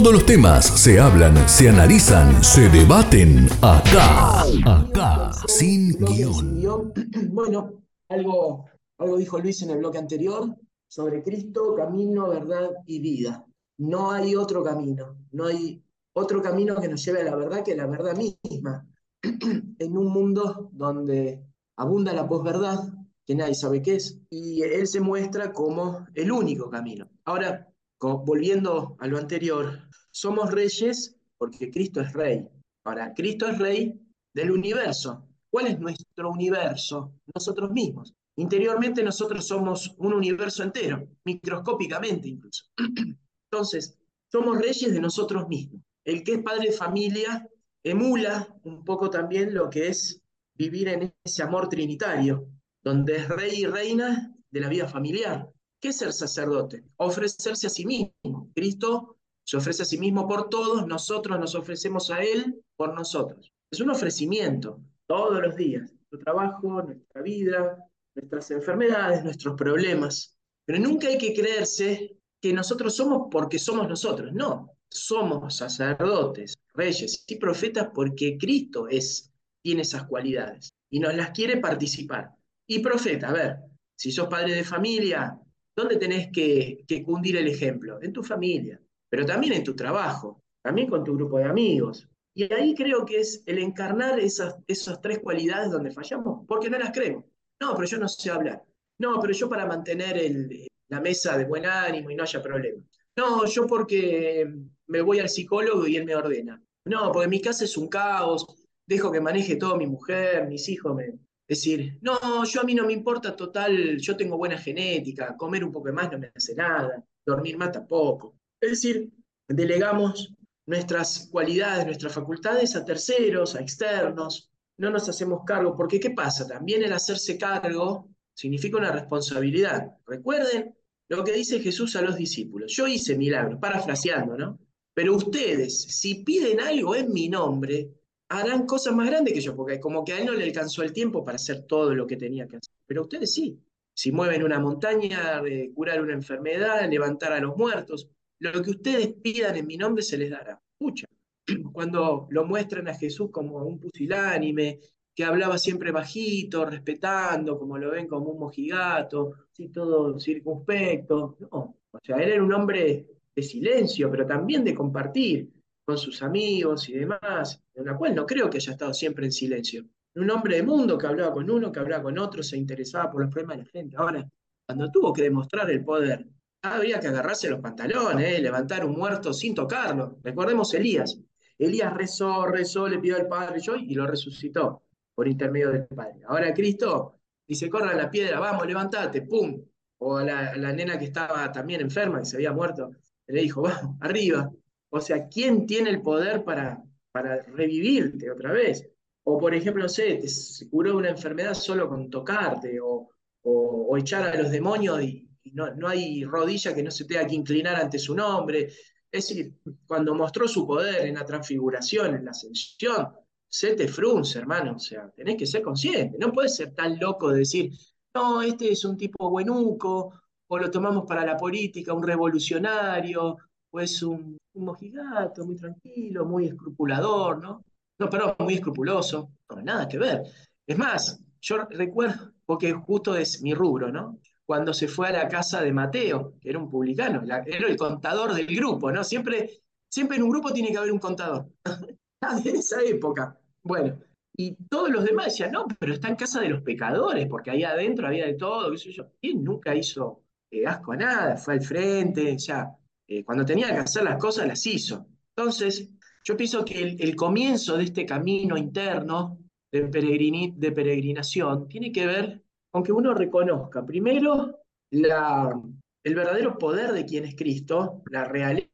Todos los temas se hablan, se analizan, se debaten acá. Acá. Sin guion. Bueno, algo, algo dijo Luis en el bloque anterior sobre Cristo, camino, verdad y vida. No hay otro camino, no hay otro camino que nos lleve a la verdad que la verdad misma. En un mundo donde abunda la posverdad, que nadie sabe qué es, y Él se muestra como el único camino. Ahora, volviendo a lo anterior, somos reyes porque Cristo es rey. Ahora, Cristo es rey del universo. ¿Cuál es nuestro universo? Nosotros mismos. Interiormente nosotros somos un universo entero, microscópicamente incluso. Entonces, somos reyes de nosotros mismos. El que es padre de familia emula un poco también lo que es vivir en ese amor trinitario, donde es rey y reina de la vida familiar. ¿Qué es ser sacerdote? Ofrecerse a sí mismo. Cristo se ofrece a sí mismo por todos, nosotros nos ofrecemos a Él por nosotros. Es un ofrecimiento todos los días. Nuestro trabajo, nuestra vida, nuestras enfermedades, nuestros problemas. Pero nunca hay que creerse que nosotros somos porque somos nosotros. No, somos sacerdotes, reyes y profetas porque Cristo es, tiene esas cualidades y nos las quiere participar. Y profeta, a ver, si sos padre de familia, ¿dónde tenés que, cundir el ejemplo? En tu familia, pero también en tu trabajo, también con tu grupo de amigos. Y ahí creo que es el encarnar esas, esas tres cualidades donde fallamos, porque no las creemos. No, pero yo no sé hablar. No, pero yo para mantener la mesa de buen ánimo y no haya problema. No, yo porque me voy al psicólogo y él me ordena. No, porque mi casa es un caos, dejo que maneje todo mi mujer, mis hijos me... Decir, no, yo a mí no me importa total, yo tengo buena genética, comer un poco más no me hace nada, dormir más tampoco. Es decir, delegamos nuestras cualidades, nuestras facultades a terceros, a externos, no nos hacemos cargo, porque ¿qué pasa? También el hacerse cargo significa una responsabilidad. Recuerden lo que dice Jesús a los discípulos. Yo hice milagros, parafraseando, ¿no? Pero ustedes, si piden algo en mi nombre, harán cosas más grandes que yo, porque como que a él no le alcanzó el tiempo para hacer todo lo que tenía que hacer. Pero ustedes sí. Si mueven una montaña, curar una enfermedad, levantar a los muertos, lo que ustedes pidan en mi nombre se les dará. Escucha, cuando lo muestran a Jesús como un pusilánime, que hablaba siempre bajito, respetando, como lo ven como un mojigato, así todo circunspecto. No, o sea, él era un hombre de silencio, pero también de compartir con sus amigos y demás, en la cual no creo que haya estado siempre en silencio. Un hombre de mundo que hablaba con uno, que hablaba con otro, se interesaba por los problemas de la gente. Ahora, cuando tuvo que demostrar el poder, había que agarrarse los pantalones, ¿eh? levantar un muerto sin tocarlo. Recordemos Elías. Elías rezó, rezó, le pidió al Padre yo y lo resucitó. por intermedio del Padre. Ahora Cristo dice, corran la piedra, vamos, levantate, pum. O a la, a la nena que estaba también enferma, que se había muerto, le dijo, vamos, arriba. O sea, ¿quién tiene el poder para, para revivirte otra vez? O por ejemplo, no sé, te curó una enfermedad solo con tocarte, o, o, echar a los demonios y, y no, no hay rodilla que no se tenga que inclinar ante su nombre. Es decir, cuando mostró su poder en la transfiguración, en la ascensión, se te frunce, hermano. O sea, tenés que ser consciente. No puedes ser tan loco de decir, no, este es un tipo buenuco, o lo tomamos para la política, un revolucionario, o es un, un mojigato muy tranquilo, muy escrupulador, ¿no? No, perdón, muy escrupuloso. No, nada que ver. Es más, yo recuerdo, porque justo es mi rubro, ¿no? Cuando se fue a la casa de Mateo, que era un publicano, era el contador del grupo, ¿no? Siempre, siempre en un grupo tiene que haber un contador. En esa época. Bueno, y todos los demás decían, no, pero está en casa de los pecadores, porque ahí adentro había de todo, qué sé yo. Y nunca hizo eh, asco a nada, fue al frente, ya, eh, cuando tenía que hacer las cosas, las hizo. Entonces, yo pienso que el, el comienzo de este camino interno de, peregrini- de peregrinación tiene que ver con que uno reconozca primero la, el verdadero poder de quien es Cristo, la realeza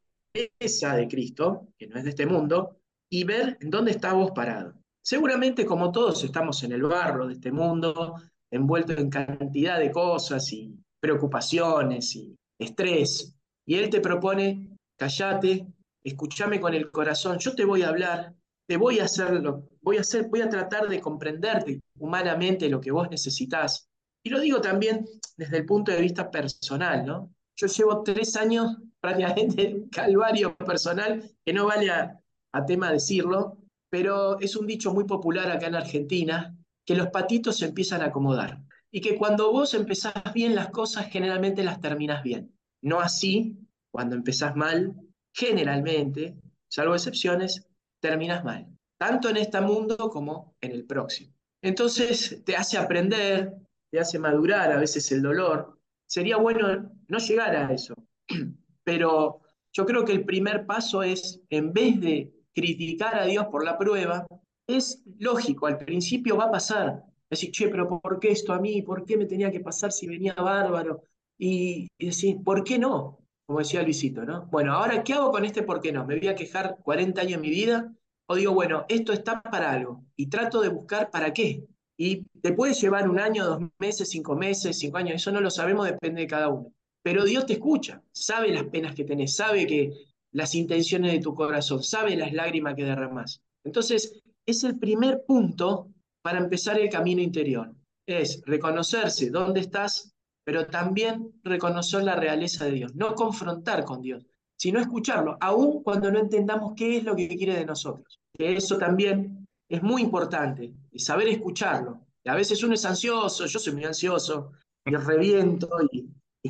de Cristo, que no es de este mundo, y ver en dónde está vos parado. Seguramente, como todos, estamos en el barro de este mundo, envueltos en cantidad de cosas y preocupaciones y estrés. Y Él te propone, callate, escúchame con el corazón, yo te voy a hablar, te voy a hacerlo, voy a hacer, voy a tratar de comprenderte humanamente lo que vos necesitas. Y lo digo también desde el punto de vista personal, ¿no? Yo llevo tres años prácticamente en un calvario personal que no vale a, tema decirlo, pero es un dicho muy popular acá en Argentina, que los patitos se empiezan a acomodar y que cuando vos empezás bien las cosas, generalmente las terminás bien. No así, cuando empezás mal, generalmente, salvo excepciones, terminas mal, tanto en este mundo como en el próximo. Entonces te hace aprender, te hace madurar a veces el dolor. Sería bueno no llegar a eso, pero yo creo que el primer paso es, en vez de criticar a Dios por la prueba, es lógico, al principio va a pasar. Decir, che, pero ¿por qué esto a mí? ¿Por qué me tenía que pasar si venía bárbaro? Y, y ¿por qué no? Como decía Luisito, ¿no? Bueno, ahora, ¿qué hago con este por qué no? ¿Me voy a quejar 40 años en mi vida? O digo, bueno, esto está para algo y trato de buscar para qué. Y te puede llevar un año, dos meses, cinco meses, cinco años, eso no lo sabemos, depende de cada uno. Pero Dios te escucha, sabe las penas que tenés, sabe que las intenciones de tu corazón, sabe las lágrimas que derramás. Entonces, es el primer punto para empezar el camino interior. Es reconocerse dónde estás, pero también reconocer la realeza de Dios. No confrontar con Dios, sino escucharlo, aun cuando no entendamos qué es lo que quiere de nosotros. Que eso también es muy importante, y saber escucharlo. Y a veces uno es ansioso, yo soy muy ansioso, y reviento, y... y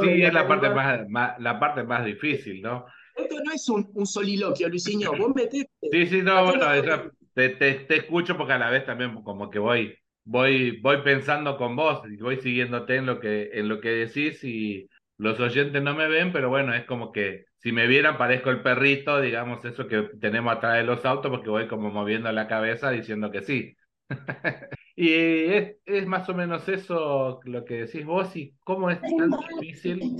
Sí, es la parte más, más- la parte más difícil, ¿no? Esto no es un, un soliloquio, Luisinho. Vos metete. Sí, sí, no, bueno, te, te, te escucho porque a la vez también como que voy, voy, voy pensando con vos y voy siguiéndote en lo que, en lo que decís y los oyentes no me ven, pero bueno, es como que si me vieran parezco el perrito, digamos, eso que tenemos atrás de los autos porque voy como moviendo la cabeza diciendo que sí. Y es, es más o menos eso lo que decís vos y cómo es tan difícil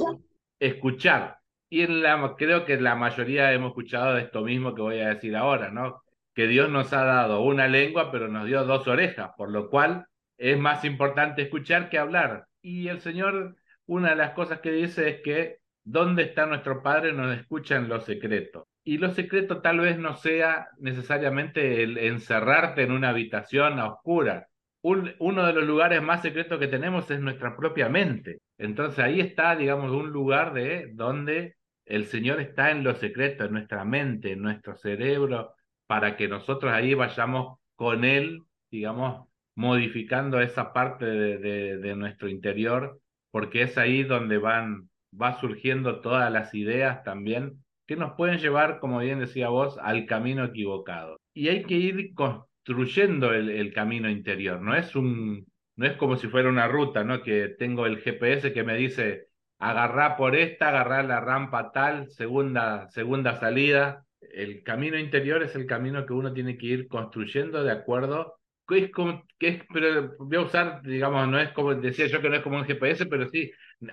escuchar. Y en la, creo que la mayoría hemos escuchado de esto mismo que voy a decir ahora, ¿no? Que Dios nos ha dado una lengua, pero nos dio dos orejas, por lo cual es más importante escuchar que hablar. Y el Señor, una de las cosas que dice es que ¿dónde está nuestro Padre? Nos escucha en lo secreto. Y lo secreto tal vez no sea necesariamente el encerrarte en una habitación a oscura. Un- uno de los lugares más secretos que tenemos es nuestra propia mente. Entonces ahí está, digamos, un lugar de donde el Señor está en lo secreto, en nuestra mente, en nuestro cerebro, para que nosotros ahí vayamos con Él, digamos, modificando esa parte de, nuestro interior, porque es ahí donde van, va surgiendo todas las ideas también que nos pueden llevar, como bien decía vos, al camino equivocado. Y hay que ir construyendo el, el camino interior, no es un, no es como si fuera una ruta, ¿no? Que tengo el GPS que me dice, agarrá por esta, agarrá la rampa tal, segunda, segunda salida. El camino interior es el camino que uno tiene que ir construyendo de acuerdo es como, que es, pero voy a usar, digamos, no es como decía yo que no es como un GPS, pero sí,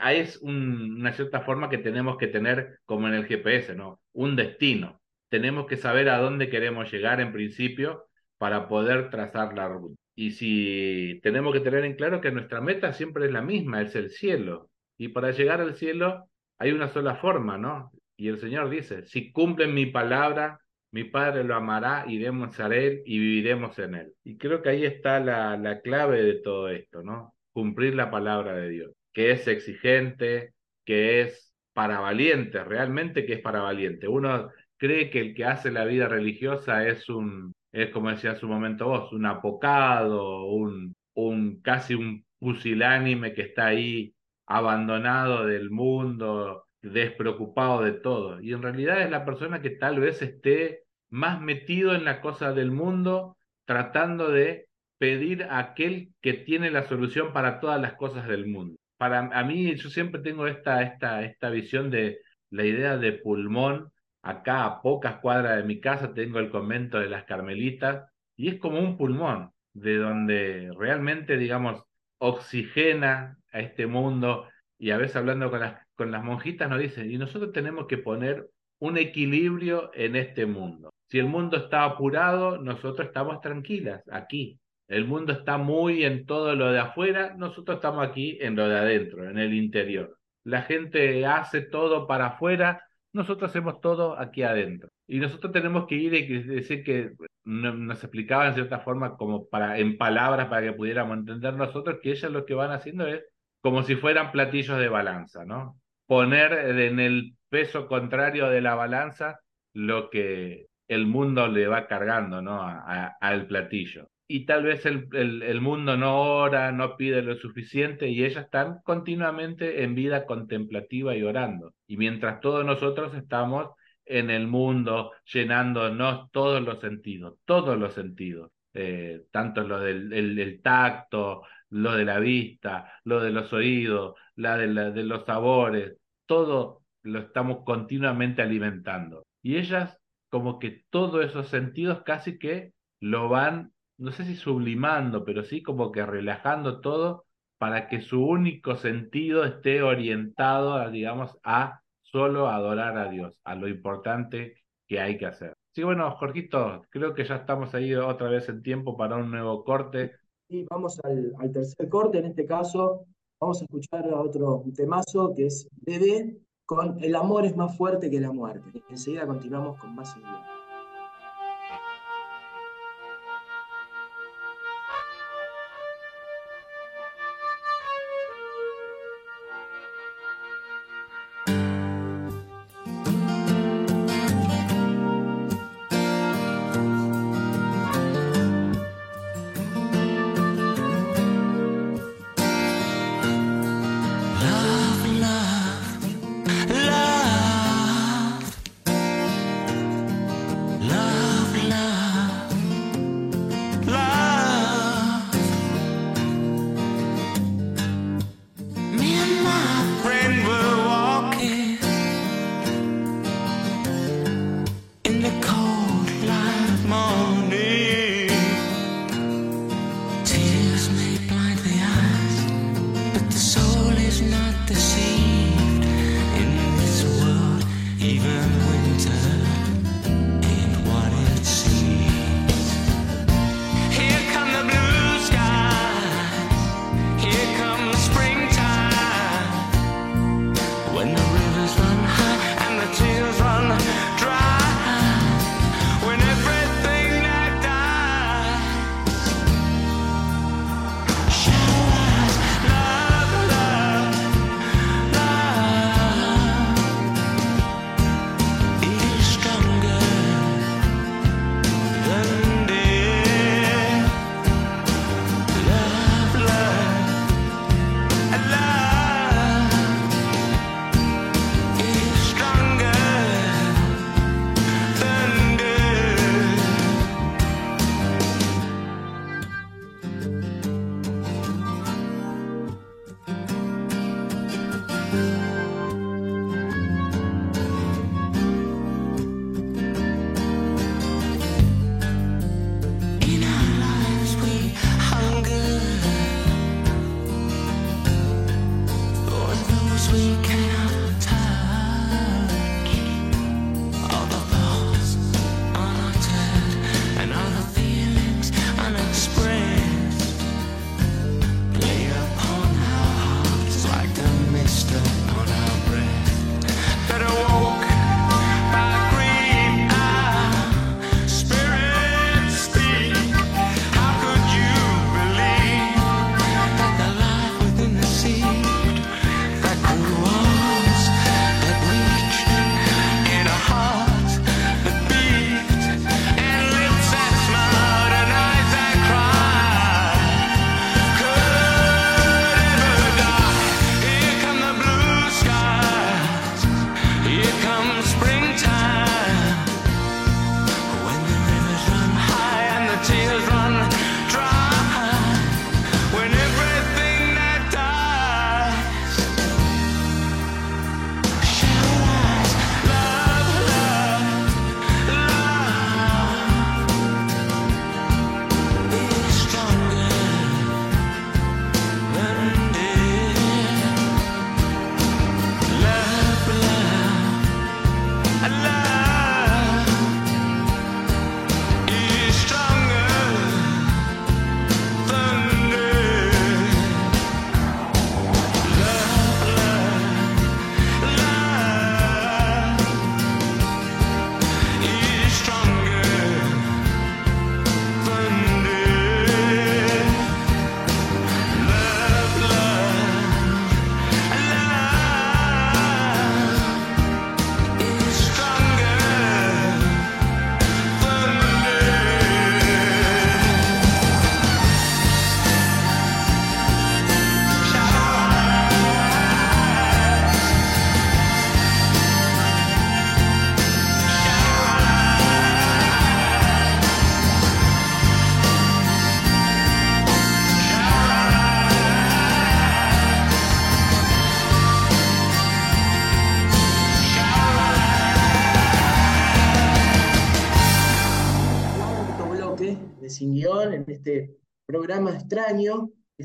es un- una cierta forma que tenemos que tener como en el GPS, ¿no? Un destino. Tenemos que saber a dónde queremos llegar en principio para poder trazar la ruta. Y si tenemos que tener en claro que nuestra meta siempre es la misma, es el cielo. Y para llegar al cielo hay una sola forma, ¿no? Y el Señor dice, si cumplen mi palabra, mi Padre lo amará, iremos a Él y viviremos en Él. Y creo que ahí está la, la clave de todo esto, ¿no? Cumplir la palabra de Dios, que es exigente, que es para valientes, realmente que es para valientes. Uno cree que el que hace la vida religiosa es un, es como decía hace un momento vos, un apocado, un, un casi un pusilánime que está ahí abandonado del mundo, despreocupado de todo. Y en realidad es la persona que tal vez esté más metido en la cosa del mundo, tratando de pedir a aquel que tiene la solución para todas las cosas del mundo. Para a mí, yo siempre tengo esta, esta, esta visión de la idea de pulmón. Acá a pocas cuadras de mi casa tengo el convento de las Carmelitas y es como un pulmón, de donde realmente, digamos, oxigena a este mundo y a veces hablando con las, con las monjitas nos dicen, y nosotros tenemos que poner un equilibrio en este mundo. Si el mundo está apurado, nosotros estamos tranquilas aquí. El mundo está muy en todo lo de afuera, nosotros estamos aquí en lo de adentro, en el interior. La gente hace todo para afuera, nosotros hacemos todo aquí adentro. Y nosotros tenemos que ir y decir que no- nos explicaba en cierta forma como para en palabras para que pudiéramos entender nosotros que ellas lo que van haciendo es como si fueran platillos de balanza, ¿no? Poner en el peso contrario de la balanza lo que el mundo le va cargando, ¿no? A- al platillo. Y tal vez el, el, mundo no ora, no pide lo suficiente y ellas están continuamente en vida contemplativa y orando. Y mientras todos nosotros estamos en el mundo llenándonos todos los sentidos, todos los sentidos, eh, tanto lo del el- el tacto, lo de la vista, lo de los oídos, la de, la- de los sabores, todo lo estamos continuamente alimentando. Y ellas como que todos esos sentidos casi que lo van, no sé si sublimando, pero sí como que relajando todo para que su único sentido esté orientado, a, digamos, a solo adorar a Dios, a lo importante que hay que hacer. Sí, bueno, Jorgito, creo que ya estamos ahí otra vez en tiempo para un nuevo corte. Y vamos al, tercer corte, en este caso vamos a escuchar a otro temazo que es Bebé con El amor es más fuerte que la muerte. Enseguida continuamos con más en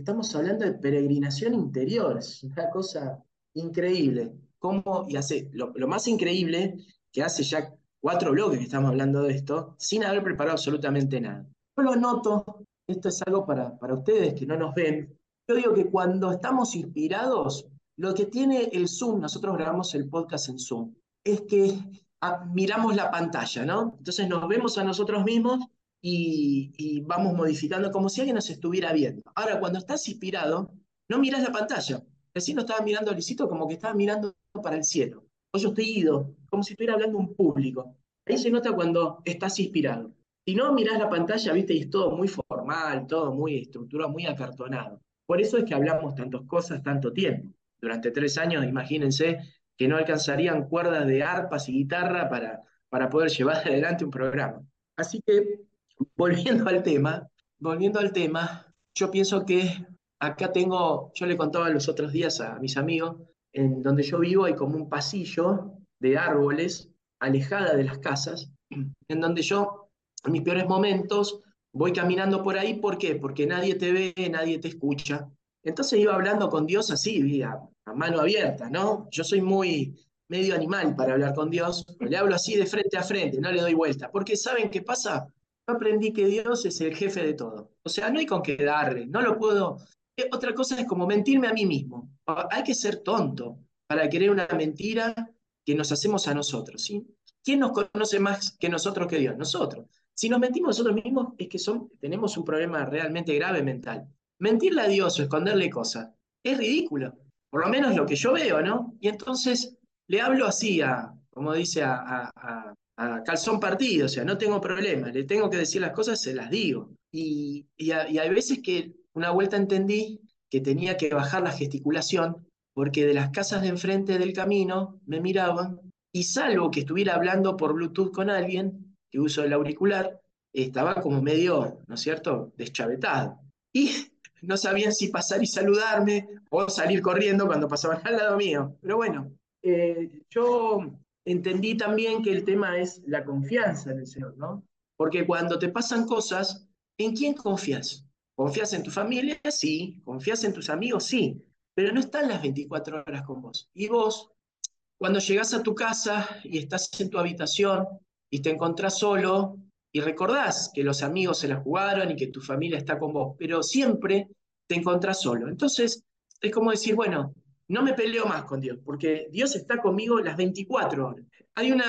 Estamos hablando de peregrinación interior, es una cosa increíble. Cómo, y hace, lo, lo más increíble que hace ya cuatro bloques que estamos hablando de esto, sin haber preparado absolutamente nada. Yo lo noto, esto es algo para, para ustedes que no nos ven. Yo digo que cuando estamos inspirados, lo que tiene el Zoom, nosotros grabamos el podcast en Zoom, es que ah, miramos la pantalla, ¿no? Entonces nos vemos a nosotros mismos y, y vamos modificando como si alguien nos estuviera viendo. Ahora, cuando estás inspirado, no miras la pantalla. Recién no estaba mirando a Luisito como que estaba mirando para el cielo. O yo estoy ido, como si estuviera hablando un público. Ahí se nota cuando estás inspirado. Si no mirás la pantalla, viste, y es todo muy formal, todo muy estructurado, muy acartonado. Por eso es que hablamos tantas cosas tanto tiempo. Durante tres años, imagínense que no alcanzarían cuerdas de arpas y guitarra para, para poder llevar adelante un programa. Así que, volviendo al tema, volviendo al tema, yo pienso que acá tengo, yo le contaba los otros días a mis amigos, en donde yo vivo hay como un pasillo de árboles alejada de las casas, en donde yo, en mis peores momentos, voy caminando por ahí, ¿por qué? Porque nadie te ve, nadie te escucha. Entonces iba hablando con Dios así, a, a mano abierta, ¿no? Yo soy muy medio animal para hablar con Dios, le hablo así de frente a frente, no le doy vuelta, porque ¿saben qué pasa? Yo aprendí que Dios es el jefe de todo. O sea, no hay con qué darle, no lo puedo... Eh, Otra cosa es como mentirme a mí mismo. Hay que ser tonto para querer una mentira que nos hacemos a nosotros, ¿sí? ¿Quién nos conoce más que nosotros que Dios? Nosotros. Si nos mentimos nosotros mismos es que son, tenemos un problema realmente grave mental. Mentirle a Dios o esconderle cosas es ridículo, por lo menos lo que yo veo, ¿no? Y entonces le hablo así a, como dice, a, a calzón partido, o sea, no tengo problema, le tengo que decir las cosas, se las digo. Y, y, a- hay veces que una vuelta entendí que tenía que bajar la gesticulación porque de las casas de enfrente del camino me miraban y salvo que estuviera hablando por Bluetooth con alguien que uso el auricular, estaba como medio, ¿no es cierto?, deschavetado. Y no sabían si pasar y saludarme o salir corriendo cuando pasaban al lado mío. Pero bueno, eh, yo entendí también que el tema es la confianza en el Señor, ¿no? Porque cuando te pasan cosas, ¿en quién confías? ¿Confías en tu familia? Sí. ¿Confías en tus amigos? Sí. Pero no están las 24 horas con vos. Y vos, cuando llegás a tu casa y estás en tu habitación y te encontrás solo y recordás que los amigos se la jugaron y que tu familia está con vos, pero siempre te encontrás solo. Entonces, es como decir, bueno, no me peleo más con Dios, porque Dios está conmigo las 24 horas. Hay una,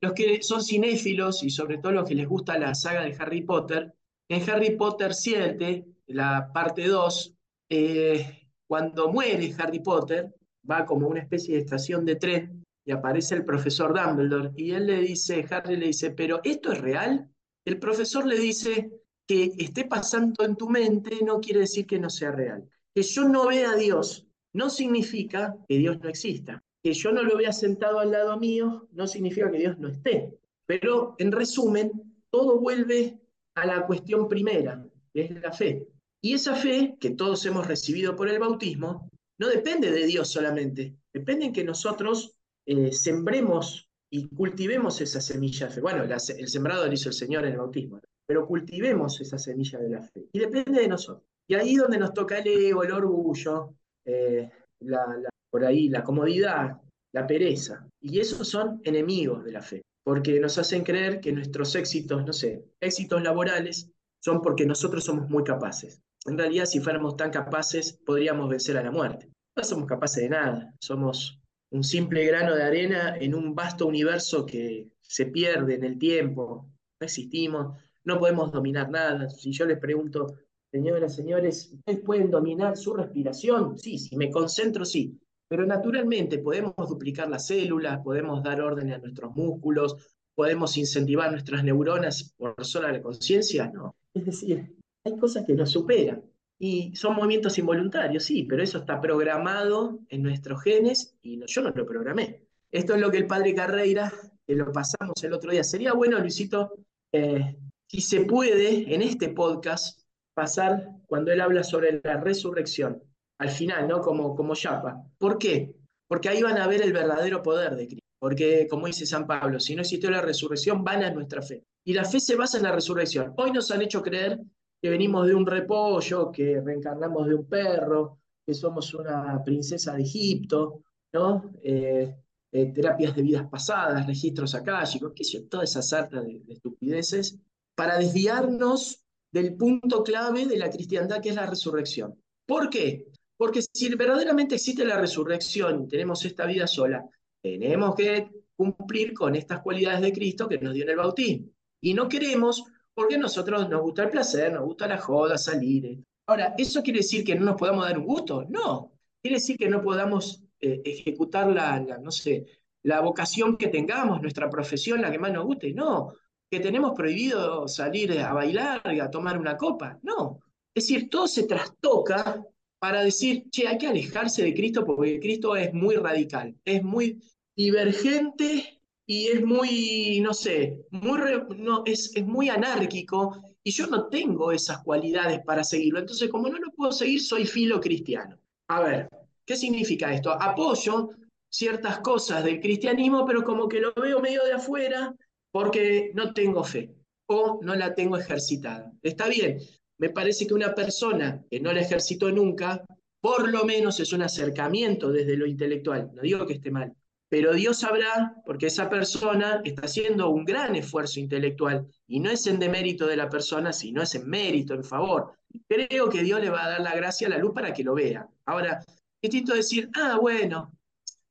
los que son cinéfilos y sobre todo los que les gusta la saga de Harry Potter, en Harry Potter 7, la parte 2, eh, cuando muere Harry Potter, va como una especie de estación de tren y aparece el profesor Dumbledore y él le dice, Harry le dice, pero ¿esto es real? El profesor le dice que esté pasando en tu mente no quiere decir que no sea real. Que yo no vea a Dios no significa que Dios no exista. Que yo no lo vea sentado al lado mío no significa que Dios no esté. Pero en resumen, todo vuelve a la cuestión primera, que es la fe. Y esa fe que todos hemos recibido por el bautismo no depende de Dios solamente, depende en que nosotros eh, sembremos y cultivemos esa semilla de fe. Bueno, la el sembrado lo hizo el Señor en el bautismo, pero cultivemos esa semilla de la fe. Y depende de nosotros. Y ahí donde nos toca el ego, el orgullo, eh, la- por ahí la comodidad, la pereza. Y esos son enemigos de la fe, porque nos hacen creer que nuestros éxitos, no sé, éxitos laborales, son porque nosotros somos muy capaces. En realidad, si fuéramos tan capaces, podríamos vencer a la muerte. No somos capaces de nada, somos un simple grano de arena en un vasto universo que se pierde en el tiempo, no existimos, no podemos dominar nada. Si yo les pregunto, señoras, señores, ¿ustedes pueden dominar su respiración? Sí, si me concentro, sí. Pero naturalmente podemos duplicar las células, podemos dar orden a nuestros músculos, podemos incentivar nuestras neuronas por sola la conciencia, no. Es decir, hay cosas que nos superan. Y son movimientos involuntarios, sí, pero eso está programado en nuestros genes y yo no lo programé. Esto es lo que el padre Carreira, que lo pasamos el otro día. Sería bueno, Luisito, eh, si se puede, en este podcast, pasar cuando él habla sobre la resurrección, al final, ¿no? Como, como Yapa. ¿Por qué? Porque ahí van a ver el verdadero poder de Cristo. Porque, como dice San Pablo, si no existió la resurrección, vana es nuestra fe. Y la fe se basa en la resurrección. Hoy nos han hecho creer que venimos de un repollo, que reencarnamos de un perro, que somos una princesa de Egipto, ¿no? Eh, eh, terapias de vidas pasadas, registros akáshicos, qué sé yo, toda esa sarta de estupideces, para desviarnos del punto clave de la cristiandad, que es la resurrección. ¿Por qué? Porque si verdaderamente existe la resurrección tenemos esta vida sola, tenemos que cumplir con estas cualidades de Cristo que nos dio en el bautismo. Y no queremos porque a nosotros nos gusta el placer, nos gusta la joda, salir. eh. Ahora, ¿eso quiere decir que no nos podamos dar un gusto? No. Quiere decir que no podamos eh, ejecutar la, la, no sé, la vocación que tengamos, nuestra profesión, la que más nos guste. No. Que tenemos prohibido salir a bailar y a tomar una copa. No. Es decir, todo se trastoca para decir, che, hay que alejarse de Cristo porque Cristo es muy radical, es muy divergente y es muy, no sé, muy re- no, es, es muy anárquico y yo no tengo esas cualidades para seguirlo. Entonces, como no lo puedo seguir, soy filo cristiano. A ver, ¿qué significa esto? Apoyo ciertas cosas del cristianismo, pero como que lo veo medio de afuera porque no tengo fe o no la tengo ejercitada. Está bien, me parece que una persona que no la ejercitó nunca, por lo menos es un acercamiento desde lo intelectual. No digo que esté mal, pero Dios sabrá, porque esa persona está haciendo un gran esfuerzo intelectual y no es en demérito de la persona, sino es en mérito, en favor. Creo que Dios le va a dar la gracia, la luz para que lo vea. Ahora, distinto decir, ah, bueno,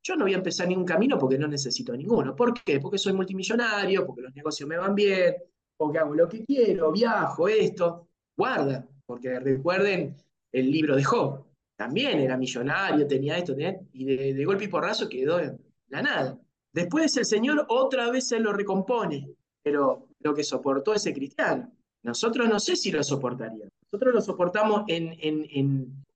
yo no voy a empezar ningún camino porque no necesito ninguno. ¿Por qué? Porque soy multimillonario, porque los negocios me van bien, porque hago lo que quiero, viajo, esto. Guarda, porque recuerden el libro de Job. También era millonario, tenía esto, tenía- y de, golpe y porrazo quedó en la nada. Después el Señor otra vez se lo recompone, pero lo que soportó ese cristiano. Nosotros no sé si lo soportaríamos. Nosotros lo soportamos en-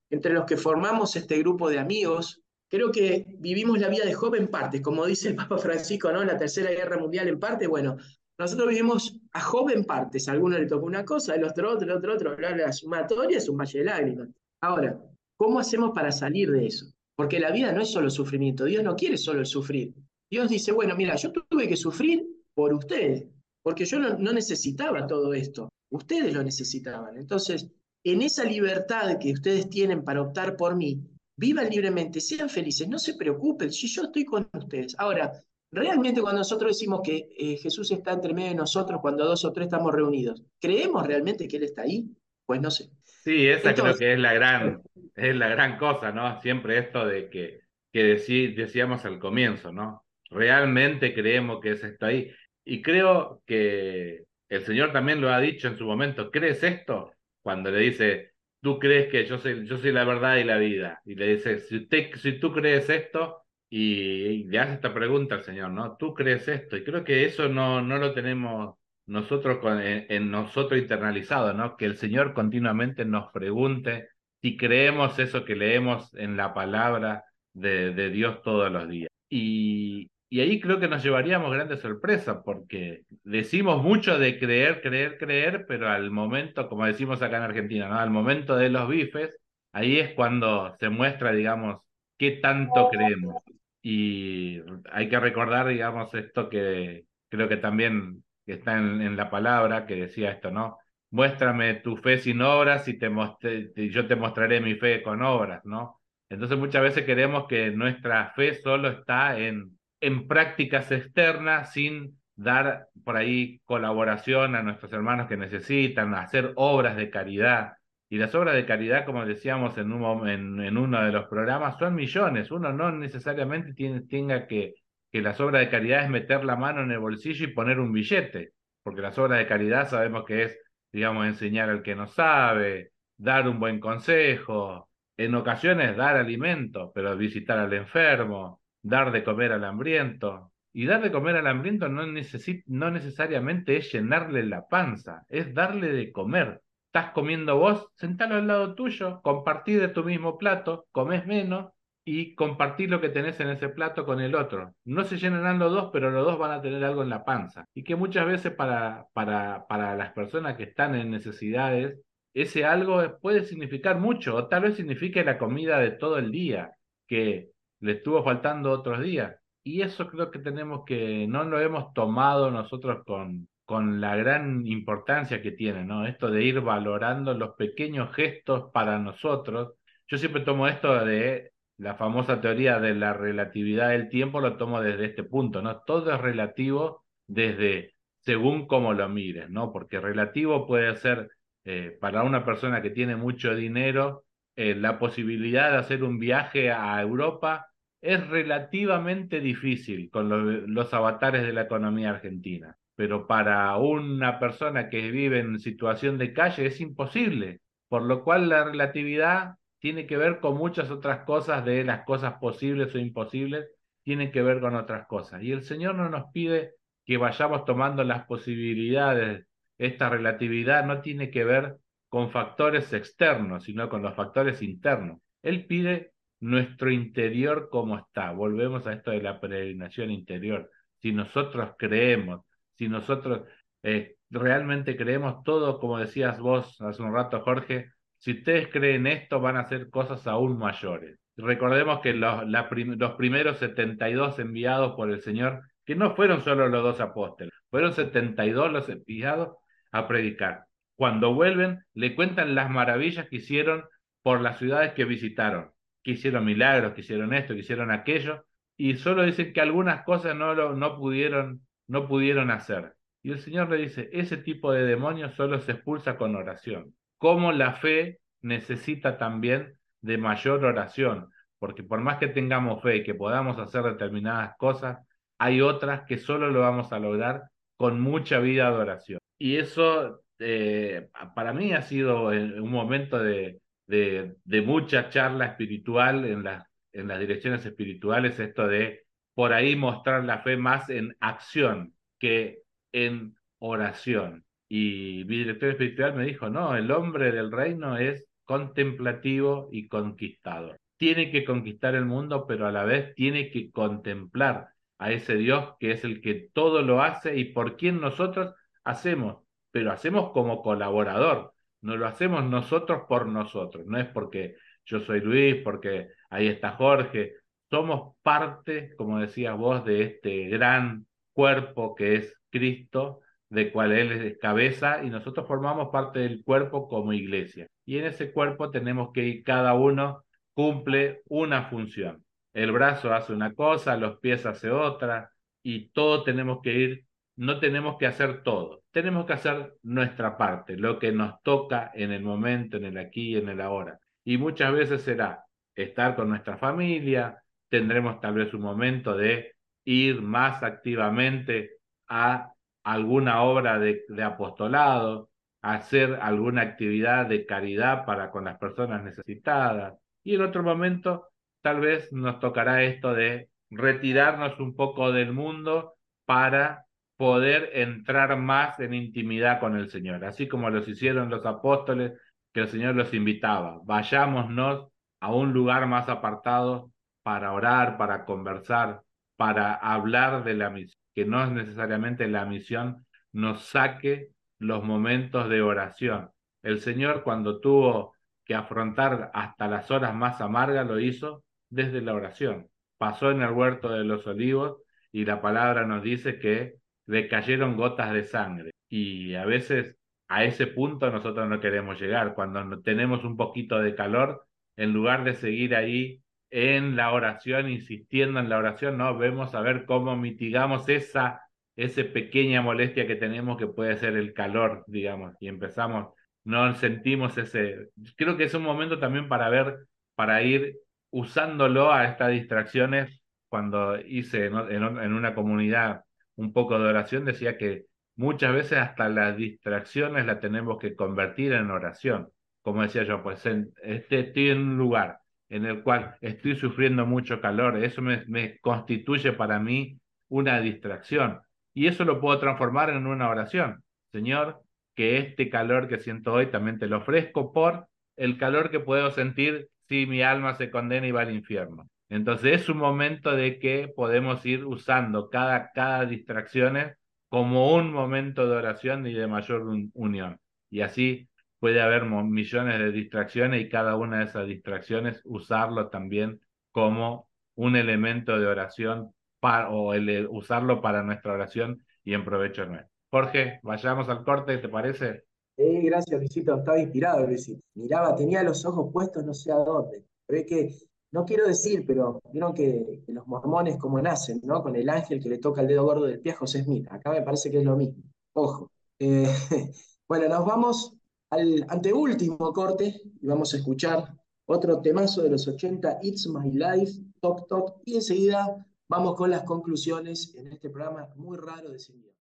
entre los que formamos este grupo de amigos. Creo que vivimos la vida de Job en parte, como dice el Papa Francisco, ¿no? La Tercera Guerra Mundial en parte. Bueno, nosotros vivimos a Job en partes. A alguno le tocó una cosa, el otro otro, el otro otro. La, la sumatoria es un valle de lágrimas. Ahora, ¿cómo hacemos para salir de eso? Porque la vida no es solo sufrimiento. Dios no quiere solo el sufrir. Dios dice, bueno, mira, yo tuve que sufrir por ustedes, porque yo no, no necesitaba todo esto. Ustedes lo necesitaban. Entonces, en esa libertad que ustedes tienen para optar por mí, vivan libremente, sean felices, no se preocupen, si yo estoy con ustedes. Ahora, realmente cuando nosotros decimos que eh, Jesús está entre medio de nosotros, cuando dos o tres estamos reunidos, ¿creemos realmente que Él está ahí? Pues no sé. Sí, esa creo que es la gran, es la gran cosa, ¿no? Siempre esto de que, que decí- decíamos al comienzo, ¿no? Realmente creemos que es esto ahí. Y creo que el Señor también lo ha dicho en su momento, ¿crees esto? Cuando le dice, tú crees que yo soy, yo soy la verdad y la vida. Y le dice, si, usted, si tú crees esto, y, y le hace esta pregunta al Señor, ¿no? ¿Tú crees esto? Y creo que eso no, no lo tenemos nosotros con, en, en nosotros internalizado, ¿no? Que el Señor continuamente nos pregunte si creemos eso que leemos en la palabra de, de Dios todos los días. Y, y ahí creo que nos llevaríamos grandes sorpresas, porque decimos mucho de creer, creer, creer, pero al momento, como decimos acá en Argentina, ¿no? Al momento de los bifes, ahí es cuando se muestra, digamos, qué tanto creemos. Y hay que recordar, digamos, esto que creo que también está en, en la palabra, que decía esto, ¿no? Muéstrame tu fe sin obras y te yo te mostraré mi fe con obras, ¿no? Entonces muchas veces queremos que nuestra fe solo está en, en prácticas externas sin dar por ahí colaboración a nuestros hermanos que necesitan, hacer obras de caridad. Y las obras de caridad, como decíamos en, un, en uno de los programas, son millones. Uno no necesariamente tiene, tenga que, que las obras de caridad es meter la mano en el bolsillo y poner un billete, porque las obras de caridad sabemos que es, digamos, enseñar al que no sabe, dar un buen consejo, en ocasiones dar alimento, pero visitar al enfermo, dar de comer al hambriento. Y dar de comer al hambriento no, necesi- no necesariamente es llenarle la panza, es darle de comer. Estás comiendo vos, sentalo al lado tuyo, compartí de tu mismo plato, comes menos y compartir lo que tenés en ese plato con el otro. No se llenarán los dos, pero los dos van a tener algo en la panza. Y que muchas veces para, para, para las personas que están en necesidades, ese algo puede significar mucho, o tal vez signifique la comida de todo el día, que le estuvo faltando otros días. Y eso creo que tenemos que, no lo hemos tomado nosotros con, con la gran importancia que tiene, ¿no? Esto de ir valorando los pequeños gestos para nosotros. Yo siempre tomo esto de la famosa teoría de la relatividad del tiempo, lo tomo desde este punto, ¿no? Todo es relativo desde según cómo lo mires, ¿no? Porque relativo puede ser eh, para una persona que tiene mucho dinero, eh, la posibilidad de hacer un viaje a Europa es relativamente difícil con lo- los avatares de la economía argentina. Pero para una persona que vive en situación de calle es imposible, por lo cual la relatividad tiene que ver con muchas otras cosas de las cosas posibles o imposibles, tienen que ver con otras cosas. Y el Señor no nos pide que vayamos tomando las posibilidades. Esta relatividad no tiene que ver con factores externos, sino con los factores internos. Él pide nuestro interior como está. Volvemos a esto de la peregrinación interior. Si nosotros creemos, si nosotros eh, realmente creemos todo, como decías vos hace un rato, Jorge, si ustedes creen esto, van a hacer cosas aún mayores. Recordemos que los, la prim- los primeros 72 enviados por el Señor, que no fueron solo los dos apóstoles, fueron 72 los enviados a predicar. Cuando vuelven, le cuentan las maravillas que hicieron por las ciudades que visitaron, que hicieron milagros, que hicieron esto, que hicieron aquello, y solo dicen que algunas cosas no, lo, no, pudieron, no pudieron hacer. Y el Señor le dice, ese tipo de demonios solo se expulsa con oración. Como la fe necesita también de mayor oración, porque por más que tengamos fe y que podamos hacer determinadas cosas, hay otras que solo lo vamos a lograr con mucha vida de oración. Y eso eh, para mí ha sido eh, un momento de, mucha charla espiritual en las, en las direcciones espirituales, esto de por ahí mostrar la fe más en acción que en oración. Y mi director espiritual me dijo, no, el hombre del reino es contemplativo y conquistador. Tiene que conquistar el mundo, pero a la vez tiene que contemplar a ese Dios que es el que todo lo hace y por quien nosotros hacemos, pero hacemos como colaborador, no lo hacemos nosotros por nosotros, no es porque yo soy Luis, porque ahí está Jorge, somos parte, como decías vos, de este gran cuerpo que es Cristo, de cual Él es cabeza, y nosotros formamos parte del cuerpo como iglesia. Y en ese cuerpo tenemos que ir, cada uno cumple una función. El brazo hace una cosa, los pies hace otra, y todo tenemos que ir, no tenemos que hacer todo, tenemos que hacer nuestra parte, lo que nos toca en el momento, en el aquí y en el ahora. Y muchas veces será estar con nuestra familia, tendremos tal vez un momento de ir más activamente a alguna obra de, apostolado, hacer alguna actividad de caridad para con las personas necesitadas. Y en otro momento, tal vez nos tocará esto de retirarnos un poco del mundo para poder entrar más en intimidad con el Señor, así como los hicieron los apóstoles, que el Señor los invitaba, vayámonos a un lugar más apartado para orar, para conversar, para hablar de la misión, que no es necesariamente la misión nos saque los momentos de oración. El Señor cuando tuvo que afrontar hasta las horas más amargas lo hizo desde la oración. Pasó en el huerto de los olivos y la palabra nos dice que le cayeron gotas de sangre. Y a veces a ese punto nosotros no queremos llegar. Cuando tenemos un poquito de calor, en lugar de seguir ahí en la oración, insistiendo en la oración, no, vemos a ver cómo mitigamos esa, esa pequeña molestia que tenemos que puede ser el calor, digamos, y empezamos, no sentimos ese, creo que es un momento también para ver, para ir usándolo a estas distracciones. Cuando hice en, una comunidad un poco de oración, decía que muchas veces hasta las distracciones las tenemos que convertir en oración. Como decía yo, pues en, este, estoy en un lugar en el cual estoy sufriendo mucho calor, eso me, me, constituye para mí una distracción. Y eso lo puedo transformar en una oración. Señor, que este calor que siento hoy también te lo ofrezco por el calor que puedo sentir si mi alma se condena y va al infierno. Entonces es un momento de que podemos ir usando cada, cada distracción como un momento de oración y de mayor unión. Y así puede haber millones de distracciones y cada una de esas distracciones usarlo también como un elemento de oración para, o el, usarlo para nuestra oración y en provecho nuestro. Jorge, vayamos al corte, ¿te parece? Eh, gracias, Luisito. Estaba inspirado, Luisito. Miraba, tenía los ojos puestos no sé a dónde. Pero es que no quiero decir, pero vieron que, los mormones como nacen, ¿no? Con el ángel que le toca el dedo gordo del pie a José Smith. Acá me parece que es lo mismo. Ojo. Eh, bueno, nos vamos al anteúltimo corte y vamos a escuchar otro temazo de los 80, It's My Life, Top Top, y enseguida vamos con las conclusiones en este programa muy raro de Silvia.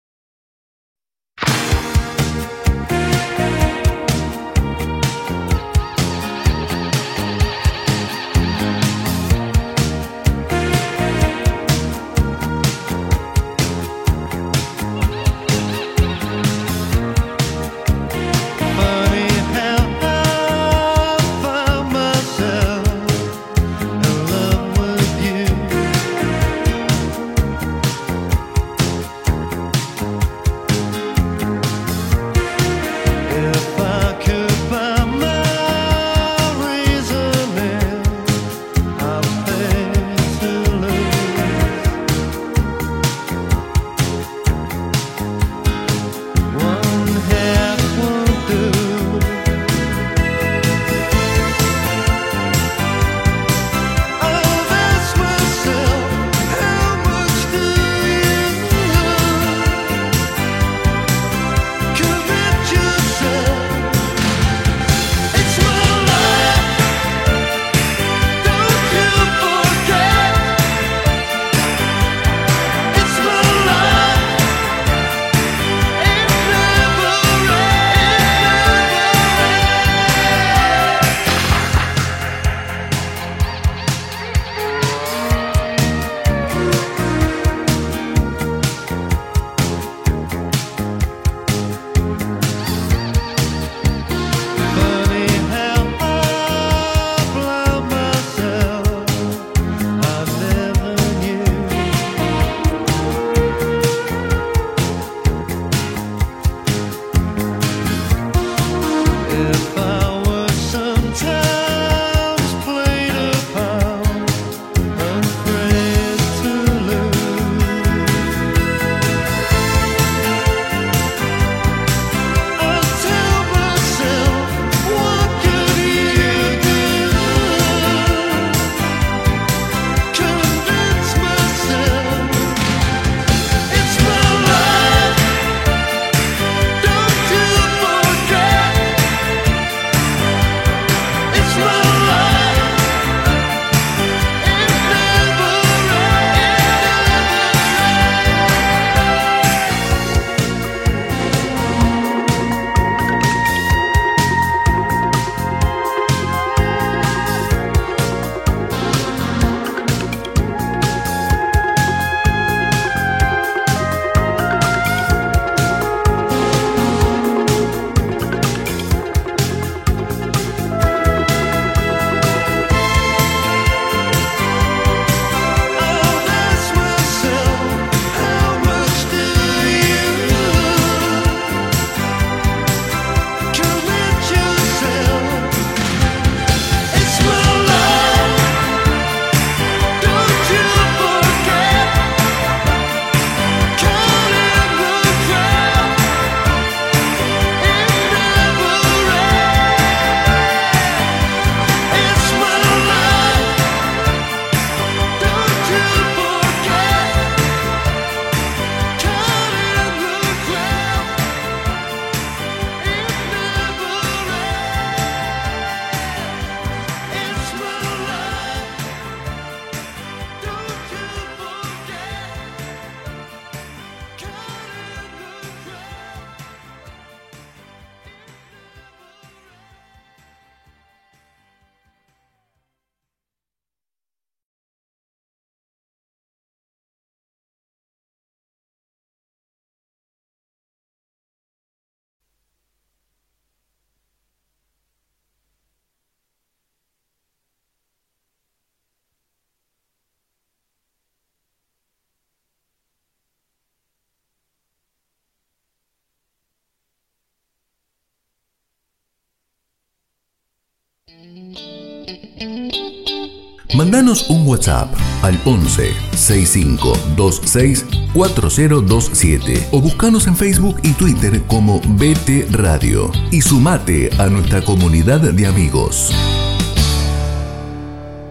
Un WhatsApp al 11 6526 4027 o buscanos en Facebook y Twitter como BT Radio y sumate a nuestra comunidad de amigos.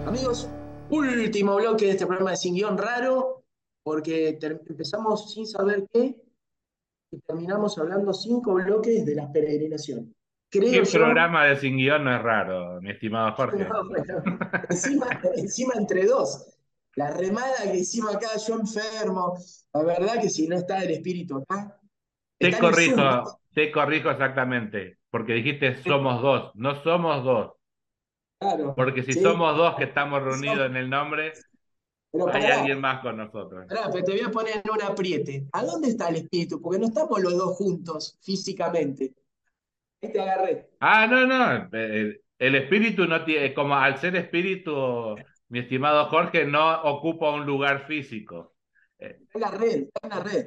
Amigos, último bloque de este programa de Sin Guión Raro, porque empezamos sin saber qué y terminamos hablando cinco bloques de las peregrinaciones. Creo ¿Qué yo- programa de sin guion no es raro, mi estimado Jorge? No, bueno, encima, encima entre dos. La remada que hicimos acá, yo enfermo. La verdad que si no está el espíritu acá. Te el corrijo, te corrijo exactamente, porque dijiste somos dos, no somos dos, Claro. porque si Sí. somos dos que estamos reunidos en el nombre, Pero hay pará, alguien más con nosotros. pará, pero te voy a poner en un apriete. ¿A dónde está el espíritu? Porque no estamos los dos juntos físicamente. Ahí te agarré. Ah, no, no, el, el espíritu no tiene, como al ser espíritu, mi estimado Jorge, no ocupa un lugar físico. Eh, Está en la red, está en la red.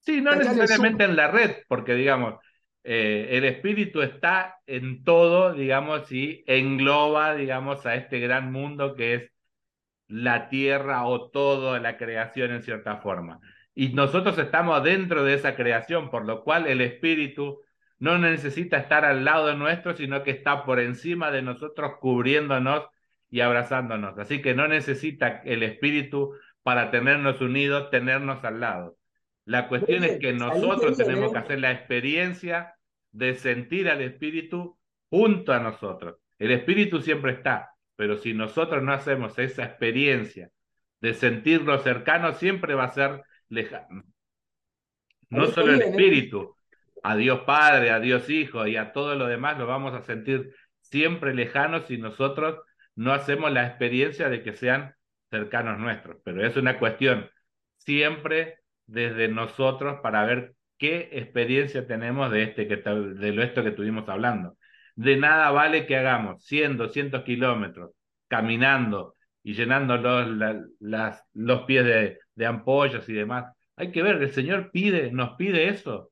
Sí, no acá necesariamente en la red, porque digamos, eh, el espíritu está en todo, digamos, y engloba, digamos, a este gran mundo que es la tierra o toda la creación en cierta forma. Y nosotros estamos dentro de esa creación, por lo cual el espíritu no necesita estar al lado nuestro, sino que está por encima de nosotros, cubriéndonos y abrazándonos. Así que no necesita el espíritu para tenernos unidos, tenernos al lado. La cuestión es que nosotros tenemos ¿eh? que hacer la experiencia de sentir al espíritu junto a nosotros. El espíritu siempre está, pero si nosotros no hacemos esa experiencia de sentirlo cercano, siempre va a ser lejano. No solo el ¿eh? espíritu, a Dios Padre, a Dios Hijo y a todo lo demás lo vamos a sentir siempre lejanos si nosotros no hacemos la experiencia de que sean cercanos nuestros. Pero es una cuestión siempre desde nosotros para ver qué experiencia tenemos de este que esto que estuvimos hablando. De nada vale que hagamos 100, 200 kilómetros caminando y llenando los, la- las, los pies de, de ampollas y demás. Hay que ver, el Señor pide, nos pide eso.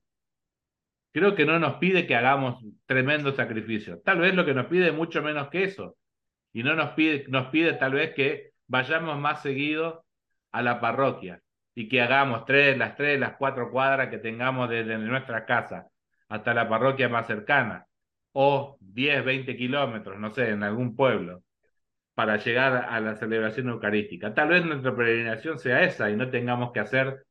Creo que no nos pide que hagamos tremendo sacrificio. Tal vez lo que nos pide mucho menos que eso. Y no nos pide, nos pide tal vez que vayamos más seguido a la parroquia y que hagamos tres, las tres, las cuatro cuadras que tengamos desde nuestra casa hasta la parroquia más cercana, o 10, 20 kilómetros, no sé, en algún pueblo, para llegar a la celebración eucarística. Tal vez nuestra peregrinación sea esa y no tengamos que hacer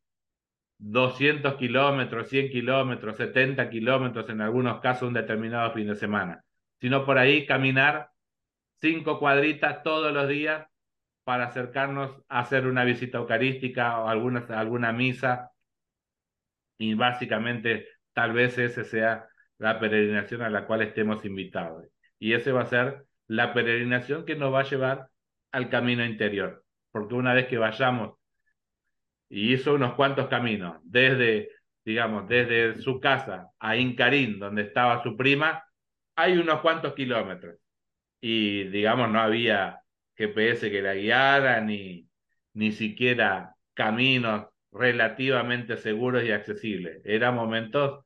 200 kilómetros, 100 kilómetros, 70 kilómetros, en algunos casos un determinado fin de semana, sino por ahí caminar cinco cuadritas todos los días para acercarnos a hacer una visita eucarística o alguna, alguna misa. Y básicamente tal vez ese sea la peregrinación a la cual estemos invitados. Y ese va a ser la peregrinación que nos va a llevar al camino interior, porque una vez que vayamos y hizo unos cuantos caminos, desde, digamos, desde su casa a Incarín, donde estaba su prima, hay unos cuantos kilómetros. Y, digamos, no había GPS que la guiara, ni, ni siquiera caminos relativamente seguros y accesibles. Eran momentos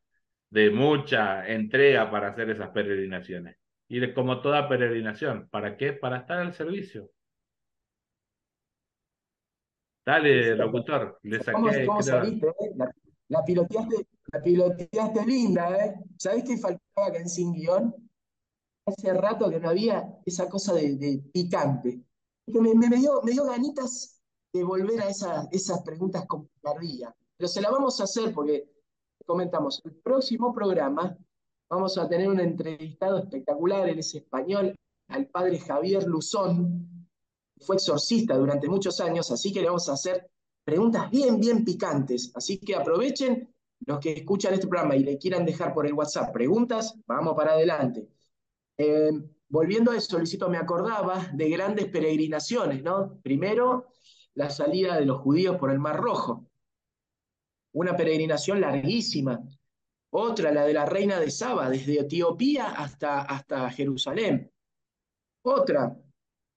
de mucha entrega para hacer esas peregrinaciones. Y como toda peregrinación, ¿para qué? Para estar al servicio. Dale, locutor, le ¿Cómo, saqué, cómo creo- saliste? eh? La, la piloteaste, la piloteaste linda, ¿eh? ¿Sabés qué faltaba acá en Sin Guión? Hace rato que no había esa cosa de, de picante. Que me, me- me dio, me dio ganitas de volver a esa- esas preguntas con picardía. Pero se la vamos a hacer porque, comentamos, el próximo programa vamos a tener un entrevistado espectacular, él es español, al padre Javier Luzón, fue exorcista durante muchos años, así que le vamos a hacer preguntas bien, bien picantes. Así que aprovechen los que escuchan este programa y le quieran dejar por el WhatsApp preguntas, vamos para adelante. Eh, volviendo a eso, Luisito, me acordaba de grandes peregrinaciones, ¿no? Primero, la salida de los judíos por el Mar Rojo, una peregrinación larguísima. Otra, la de la reina de Saba, desde Etiopía hasta, hasta Jerusalén. Otra,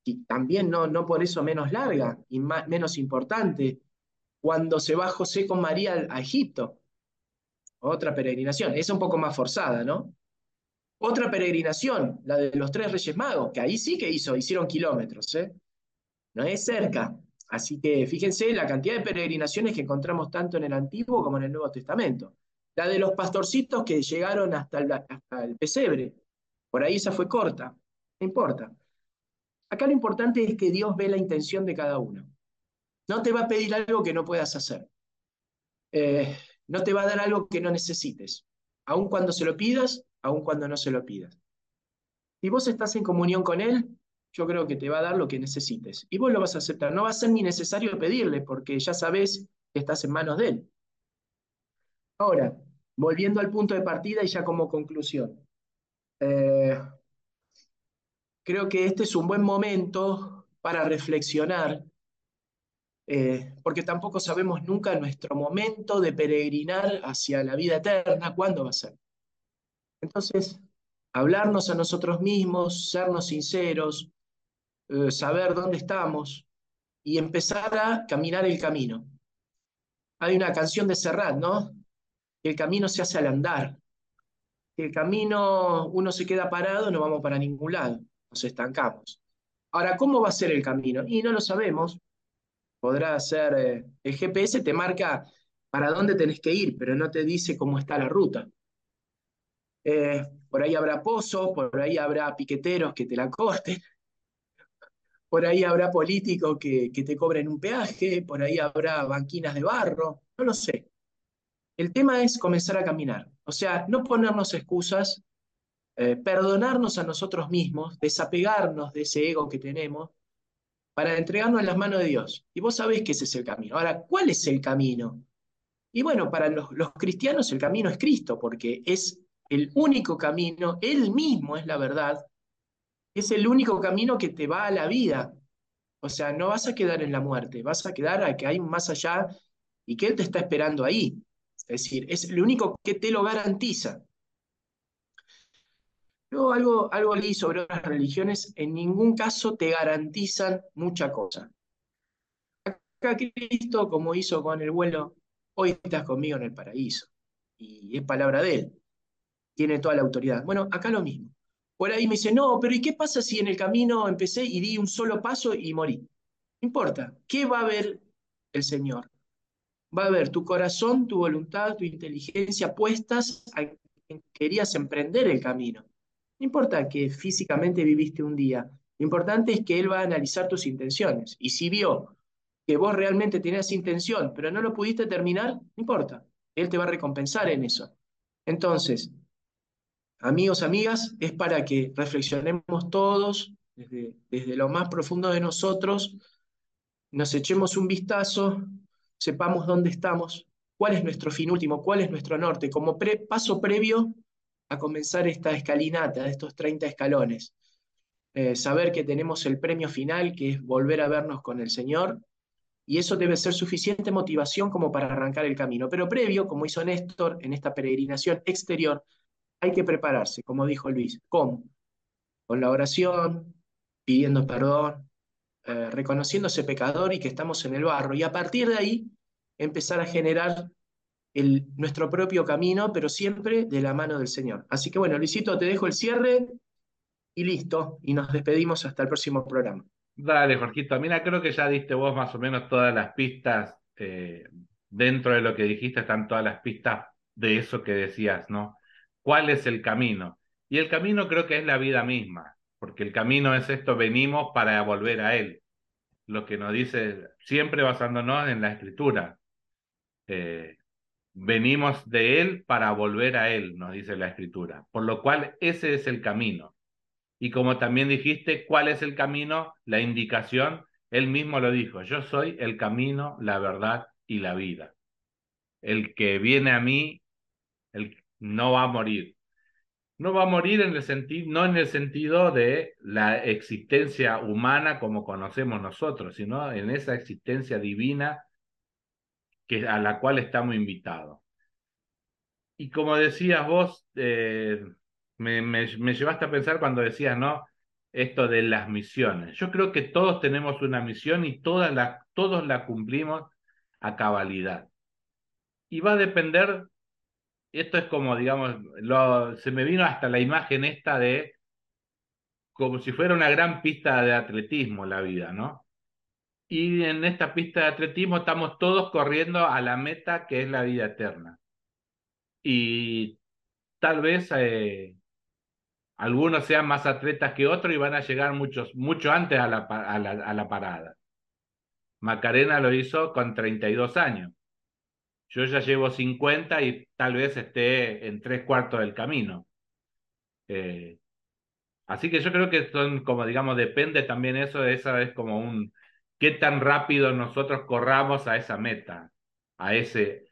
y también no, no por eso menos larga y menos importante, cuando se va José con María a Egipto. Otra peregrinación, esa un poco más forzada, ¿no? Otra peregrinación, la de los tres Reyes Magos, que ahí sí que hizo, hicieron kilómetros, ¿eh? no es cerca. Así que fíjense la cantidad de peregrinaciones que encontramos tanto en el Antiguo como en el Nuevo Testamento. La de los pastorcitos que llegaron hasta el, hasta el pesebre. Por ahí esa fue corta. No importa. Acá lo importante es que Dios ve la intención de cada uno. No te va a pedir algo que no puedas hacer. Eh, no te va a dar algo que no necesites. Aun cuando se lo pidas, aun cuando no se lo pidas. Si vos estás en comunión con Él, yo creo que te va a dar lo que necesites. Y vos lo vas a aceptar. No va a ser ni necesario pedirle, porque ya sabes que estás en manos de Él. Ahora, volviendo al punto de partida y ya como conclusión. Eh, creo que este es un buen momento para reflexionar, eh, porque tampoco sabemos nunca nuestro momento de peregrinar hacia la vida eterna, cuándo va a ser. Entonces, hablarnos a nosotros mismos, sernos sinceros, eh, saber dónde estamos y empezar a caminar el camino. Hay una canción de Serrat, ¿no? El camino se hace al andar. El camino uno se queda parado, no vamos para ningún lado, nos estancamos. Ahora, ¿cómo va a ser el camino? Y no lo sabemos. Podrá ser, eh, el GPS te marca para dónde tenés que ir, pero no te dice cómo está la ruta. Eh, por ahí habrá pozos, por ahí habrá piqueteros que te la corten, por ahí habrá políticos que, que te cobren un peaje, por ahí habrá banquinas de barro, no lo sé. El tema es comenzar a caminar, o sea, no ponernos excusas, eh, perdonarnos a nosotros mismos, desapegarnos de ese ego que tenemos para entregarnos en las manos de Dios. Y vos sabés que ese es el camino. Ahora, ¿cuál es el camino? Y bueno, para los, los cristianos el camino es Cristo, porque es el único camino, Él mismo es la verdad, es el único camino que te va a la vida. O sea, no vas a quedar en la muerte, vas a quedar a que hay más allá y que Él te está esperando ahí. Es decir, es lo único que te lo garantiza. Luego algo, algo leí sobre otras religiones, en ningún caso te garantizan mucha cosa. Acá Cristo, como hizo con el vuelo, hoy estás conmigo en el paraíso. Y es palabra de Él. Tiene toda la autoridad. Bueno, acá lo mismo. Por ahí me dice, no, pero ¿y qué pasa si en el camino empecé y di un solo paso y morí? No importa. ¿Qué va a ver el Señor? Va a ver tu corazón, tu voluntad, tu inteligencia puestas a quien querías emprender el camino. No importa que físicamente viviste un día, lo importante es que Él va a analizar tus intenciones. Y si vio que vos realmente tenías intención, pero no lo pudiste terminar, no importa. Él te va a recompensar en eso. Entonces, amigos, amigas, es para que reflexionemos todos desde, desde lo más profundo de nosotros, nos echemos un vistazo, sepamos dónde estamos, cuál es nuestro fin último, cuál es nuestro norte, como paso previo a comenzar esta escalinata de estos 30 escalones. Eh, saber que tenemos el premio final, que es volver a vernos con el Señor, y eso debe ser suficiente motivación como para arrancar el camino. Pero previo, como hizo Néstor en esta peregrinación exterior, hay que prepararse, como dijo Luis. ¿Cómo? Con la oración, pidiendo perdón, eh, reconociéndose pecador y que estamos en el barro. Y a partir de ahí, empezar a generar nuestro propio camino, pero siempre de la mano del Señor. Así que bueno, Luisito, te dejo el cierre y listo. Y nos despedimos hasta el próximo programa. Dale, Jorgito. Mira, creo que ya diste vos más o menos todas las pistas. eh, dentro de lo que dijiste están todas las pistas de eso que decías, ¿no? ¿Cuál es el camino? Y el camino creo que es la vida misma, porque el camino es esto, venimos para volver a Él. Lo que nos dice, siempre basándonos en la Escritura. Eh, venimos de Él para volver a Él, nos dice la Escritura. Por lo cual, ese es el camino. Y como también dijiste, ¿cuál es el camino? La indicación, Él mismo lo dijo, yo soy el camino, la verdad y la vida. El que viene a mí, el, no va a morir. No va a morir en el sentido, no en el sentido de la existencia humana como conocemos nosotros, sino en esa existencia divina que, a la cual estamos invitados. Y como decías vos, eh, me, me, llevaste a pensar cuando decías, ¿no? Esto de las misiones. Yo creo que todos tenemos una misión y todas todos la cumplimos a cabalidad. Y va a depender, esto es como, digamos, lo, se me vino hasta la imagen esta de como si fuera una gran pista de atletismo la vida, ¿no? Y en esta pista de atletismo estamos todos corriendo a la meta que es la vida eterna. Y tal vez eh, algunos sean más atletas que otros y van a llegar muchos, mucho antes a la, a la, a la parada. Macarena lo hizo con 32 años. Yo ya llevo 50 y tal vez esté en tres cuartos del camino. Eh, así que yo creo que son como, digamos, depende también eso, esa es como un, qué tan rápido nosotros corramos a esa meta, a ese,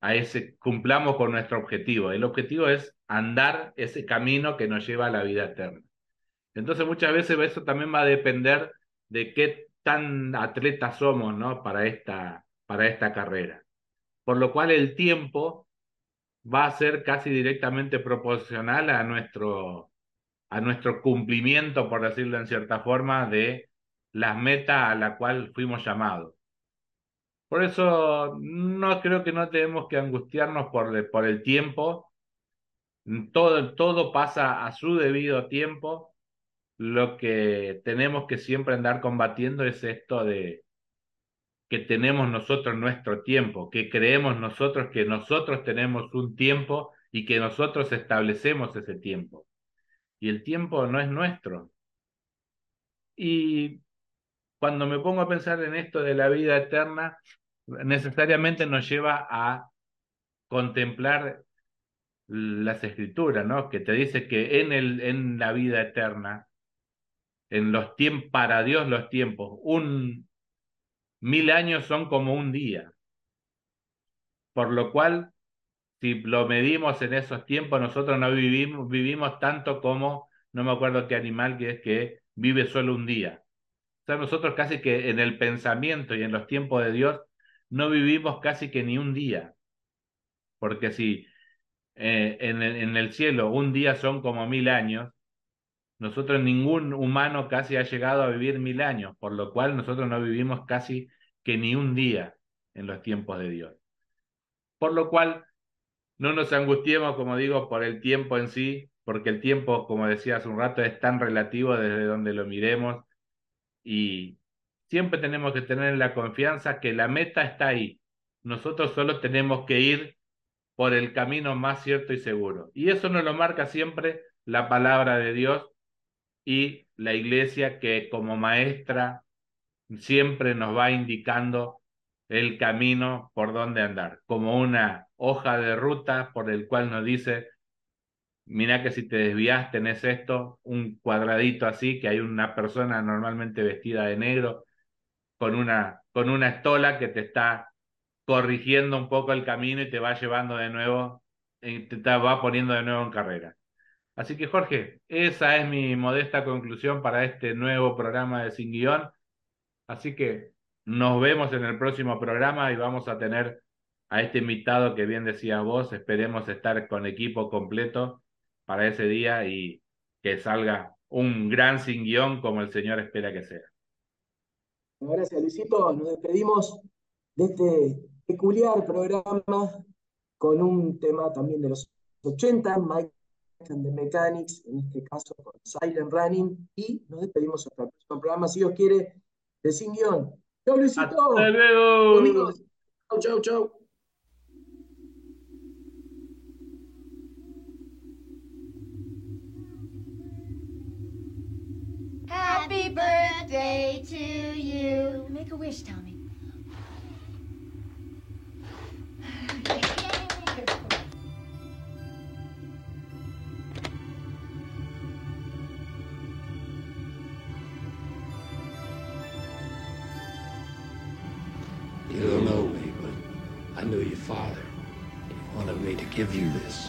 a ese, cumplamos con nuestro objetivo. El objetivo es andar ese camino que nos lleva a la vida eterna. Entonces muchas veces eso también va a depender de qué tan atletas somos, ¿no? Para esta, para esta carrera. Por lo cual el tiempo va a ser casi directamente proporcional a nuestro, a nuestro cumplimiento, por decirlo en cierta forma, de las metas a la cual fuimos llamados. Por eso no creo que no tenemos que angustiarnos por, por el tiempo. Todo, todo pasa a su debido tiempo. Lo que tenemos que siempre andar combatiendo es esto de que tenemos nosotros nuestro tiempo, que creemos nosotros que nosotros tenemos un tiempo y que nosotros establecemos ese tiempo. Y el tiempo no es nuestro. Y cuando me pongo a pensar en esto de la vida eterna, necesariamente nos lleva a contemplar las escrituras, ¿no? Que te dice que en el, en la vida eterna, en los tiempos, para Dios los tiempos, un mil años son como un día. Por lo cual, si lo medimos en esos tiempos, nosotros no vivimos, vivimos tanto como, no me acuerdo qué animal que es que vive solo un día. O sea, nosotros casi que en el pensamiento y en los tiempos de Dios no vivimos casi que ni un día. Porque si eh, en, el- en el cielo un día son como mil años, nosotros ningún humano casi ha llegado a vivir mil años, por lo cual nosotros no vivimos casi que ni un día en los tiempos de Dios. Por lo cual no nos angustiemos, como digo, por el tiempo en sí, porque el tiempo, como decía hace un rato, es tan relativo desde donde lo miremos y siempre tenemos que tener la confianza que la meta está ahí. Nosotros solo tenemos que ir por el camino más cierto y seguro. Y eso nos lo marca siempre la palabra de Dios y la iglesia que como maestra siempre nos va indicando el camino por donde andar, como una hoja de ruta por el cual nos dice, mira que si te desvías tenés esto, un cuadradito así, que hay una persona normalmente vestida de negro con una, con una estola que te está corrigiendo un poco el camino y te va llevando de nuevo, eh, te va poniendo de nuevo en carrera. Así que Jorge, esa es mi modesta conclusión para este nuevo programa de Sin Guión. Así que nos vemos en el próximo programa y vamos a tener a este invitado que bien decías vos. Esperemos estar con equipo completo para ese día y que salga un gran sin guion como el Señor espera que sea. Gracias, Luisito. Nos despedimos de este peculiar programa con un tema también de los 80, Mike and the Mechanics, en este caso con Silent Running, y nos despedimos hasta el próximo programa, si Dios quiere, de Sin Guión. ¡Chao, Luisito! ¡Hasta luego! Chau, chau, chau. Happy birthday to you. Make a wish, Tommy. You don't know me, but I knew your father. He wanted me to give you this.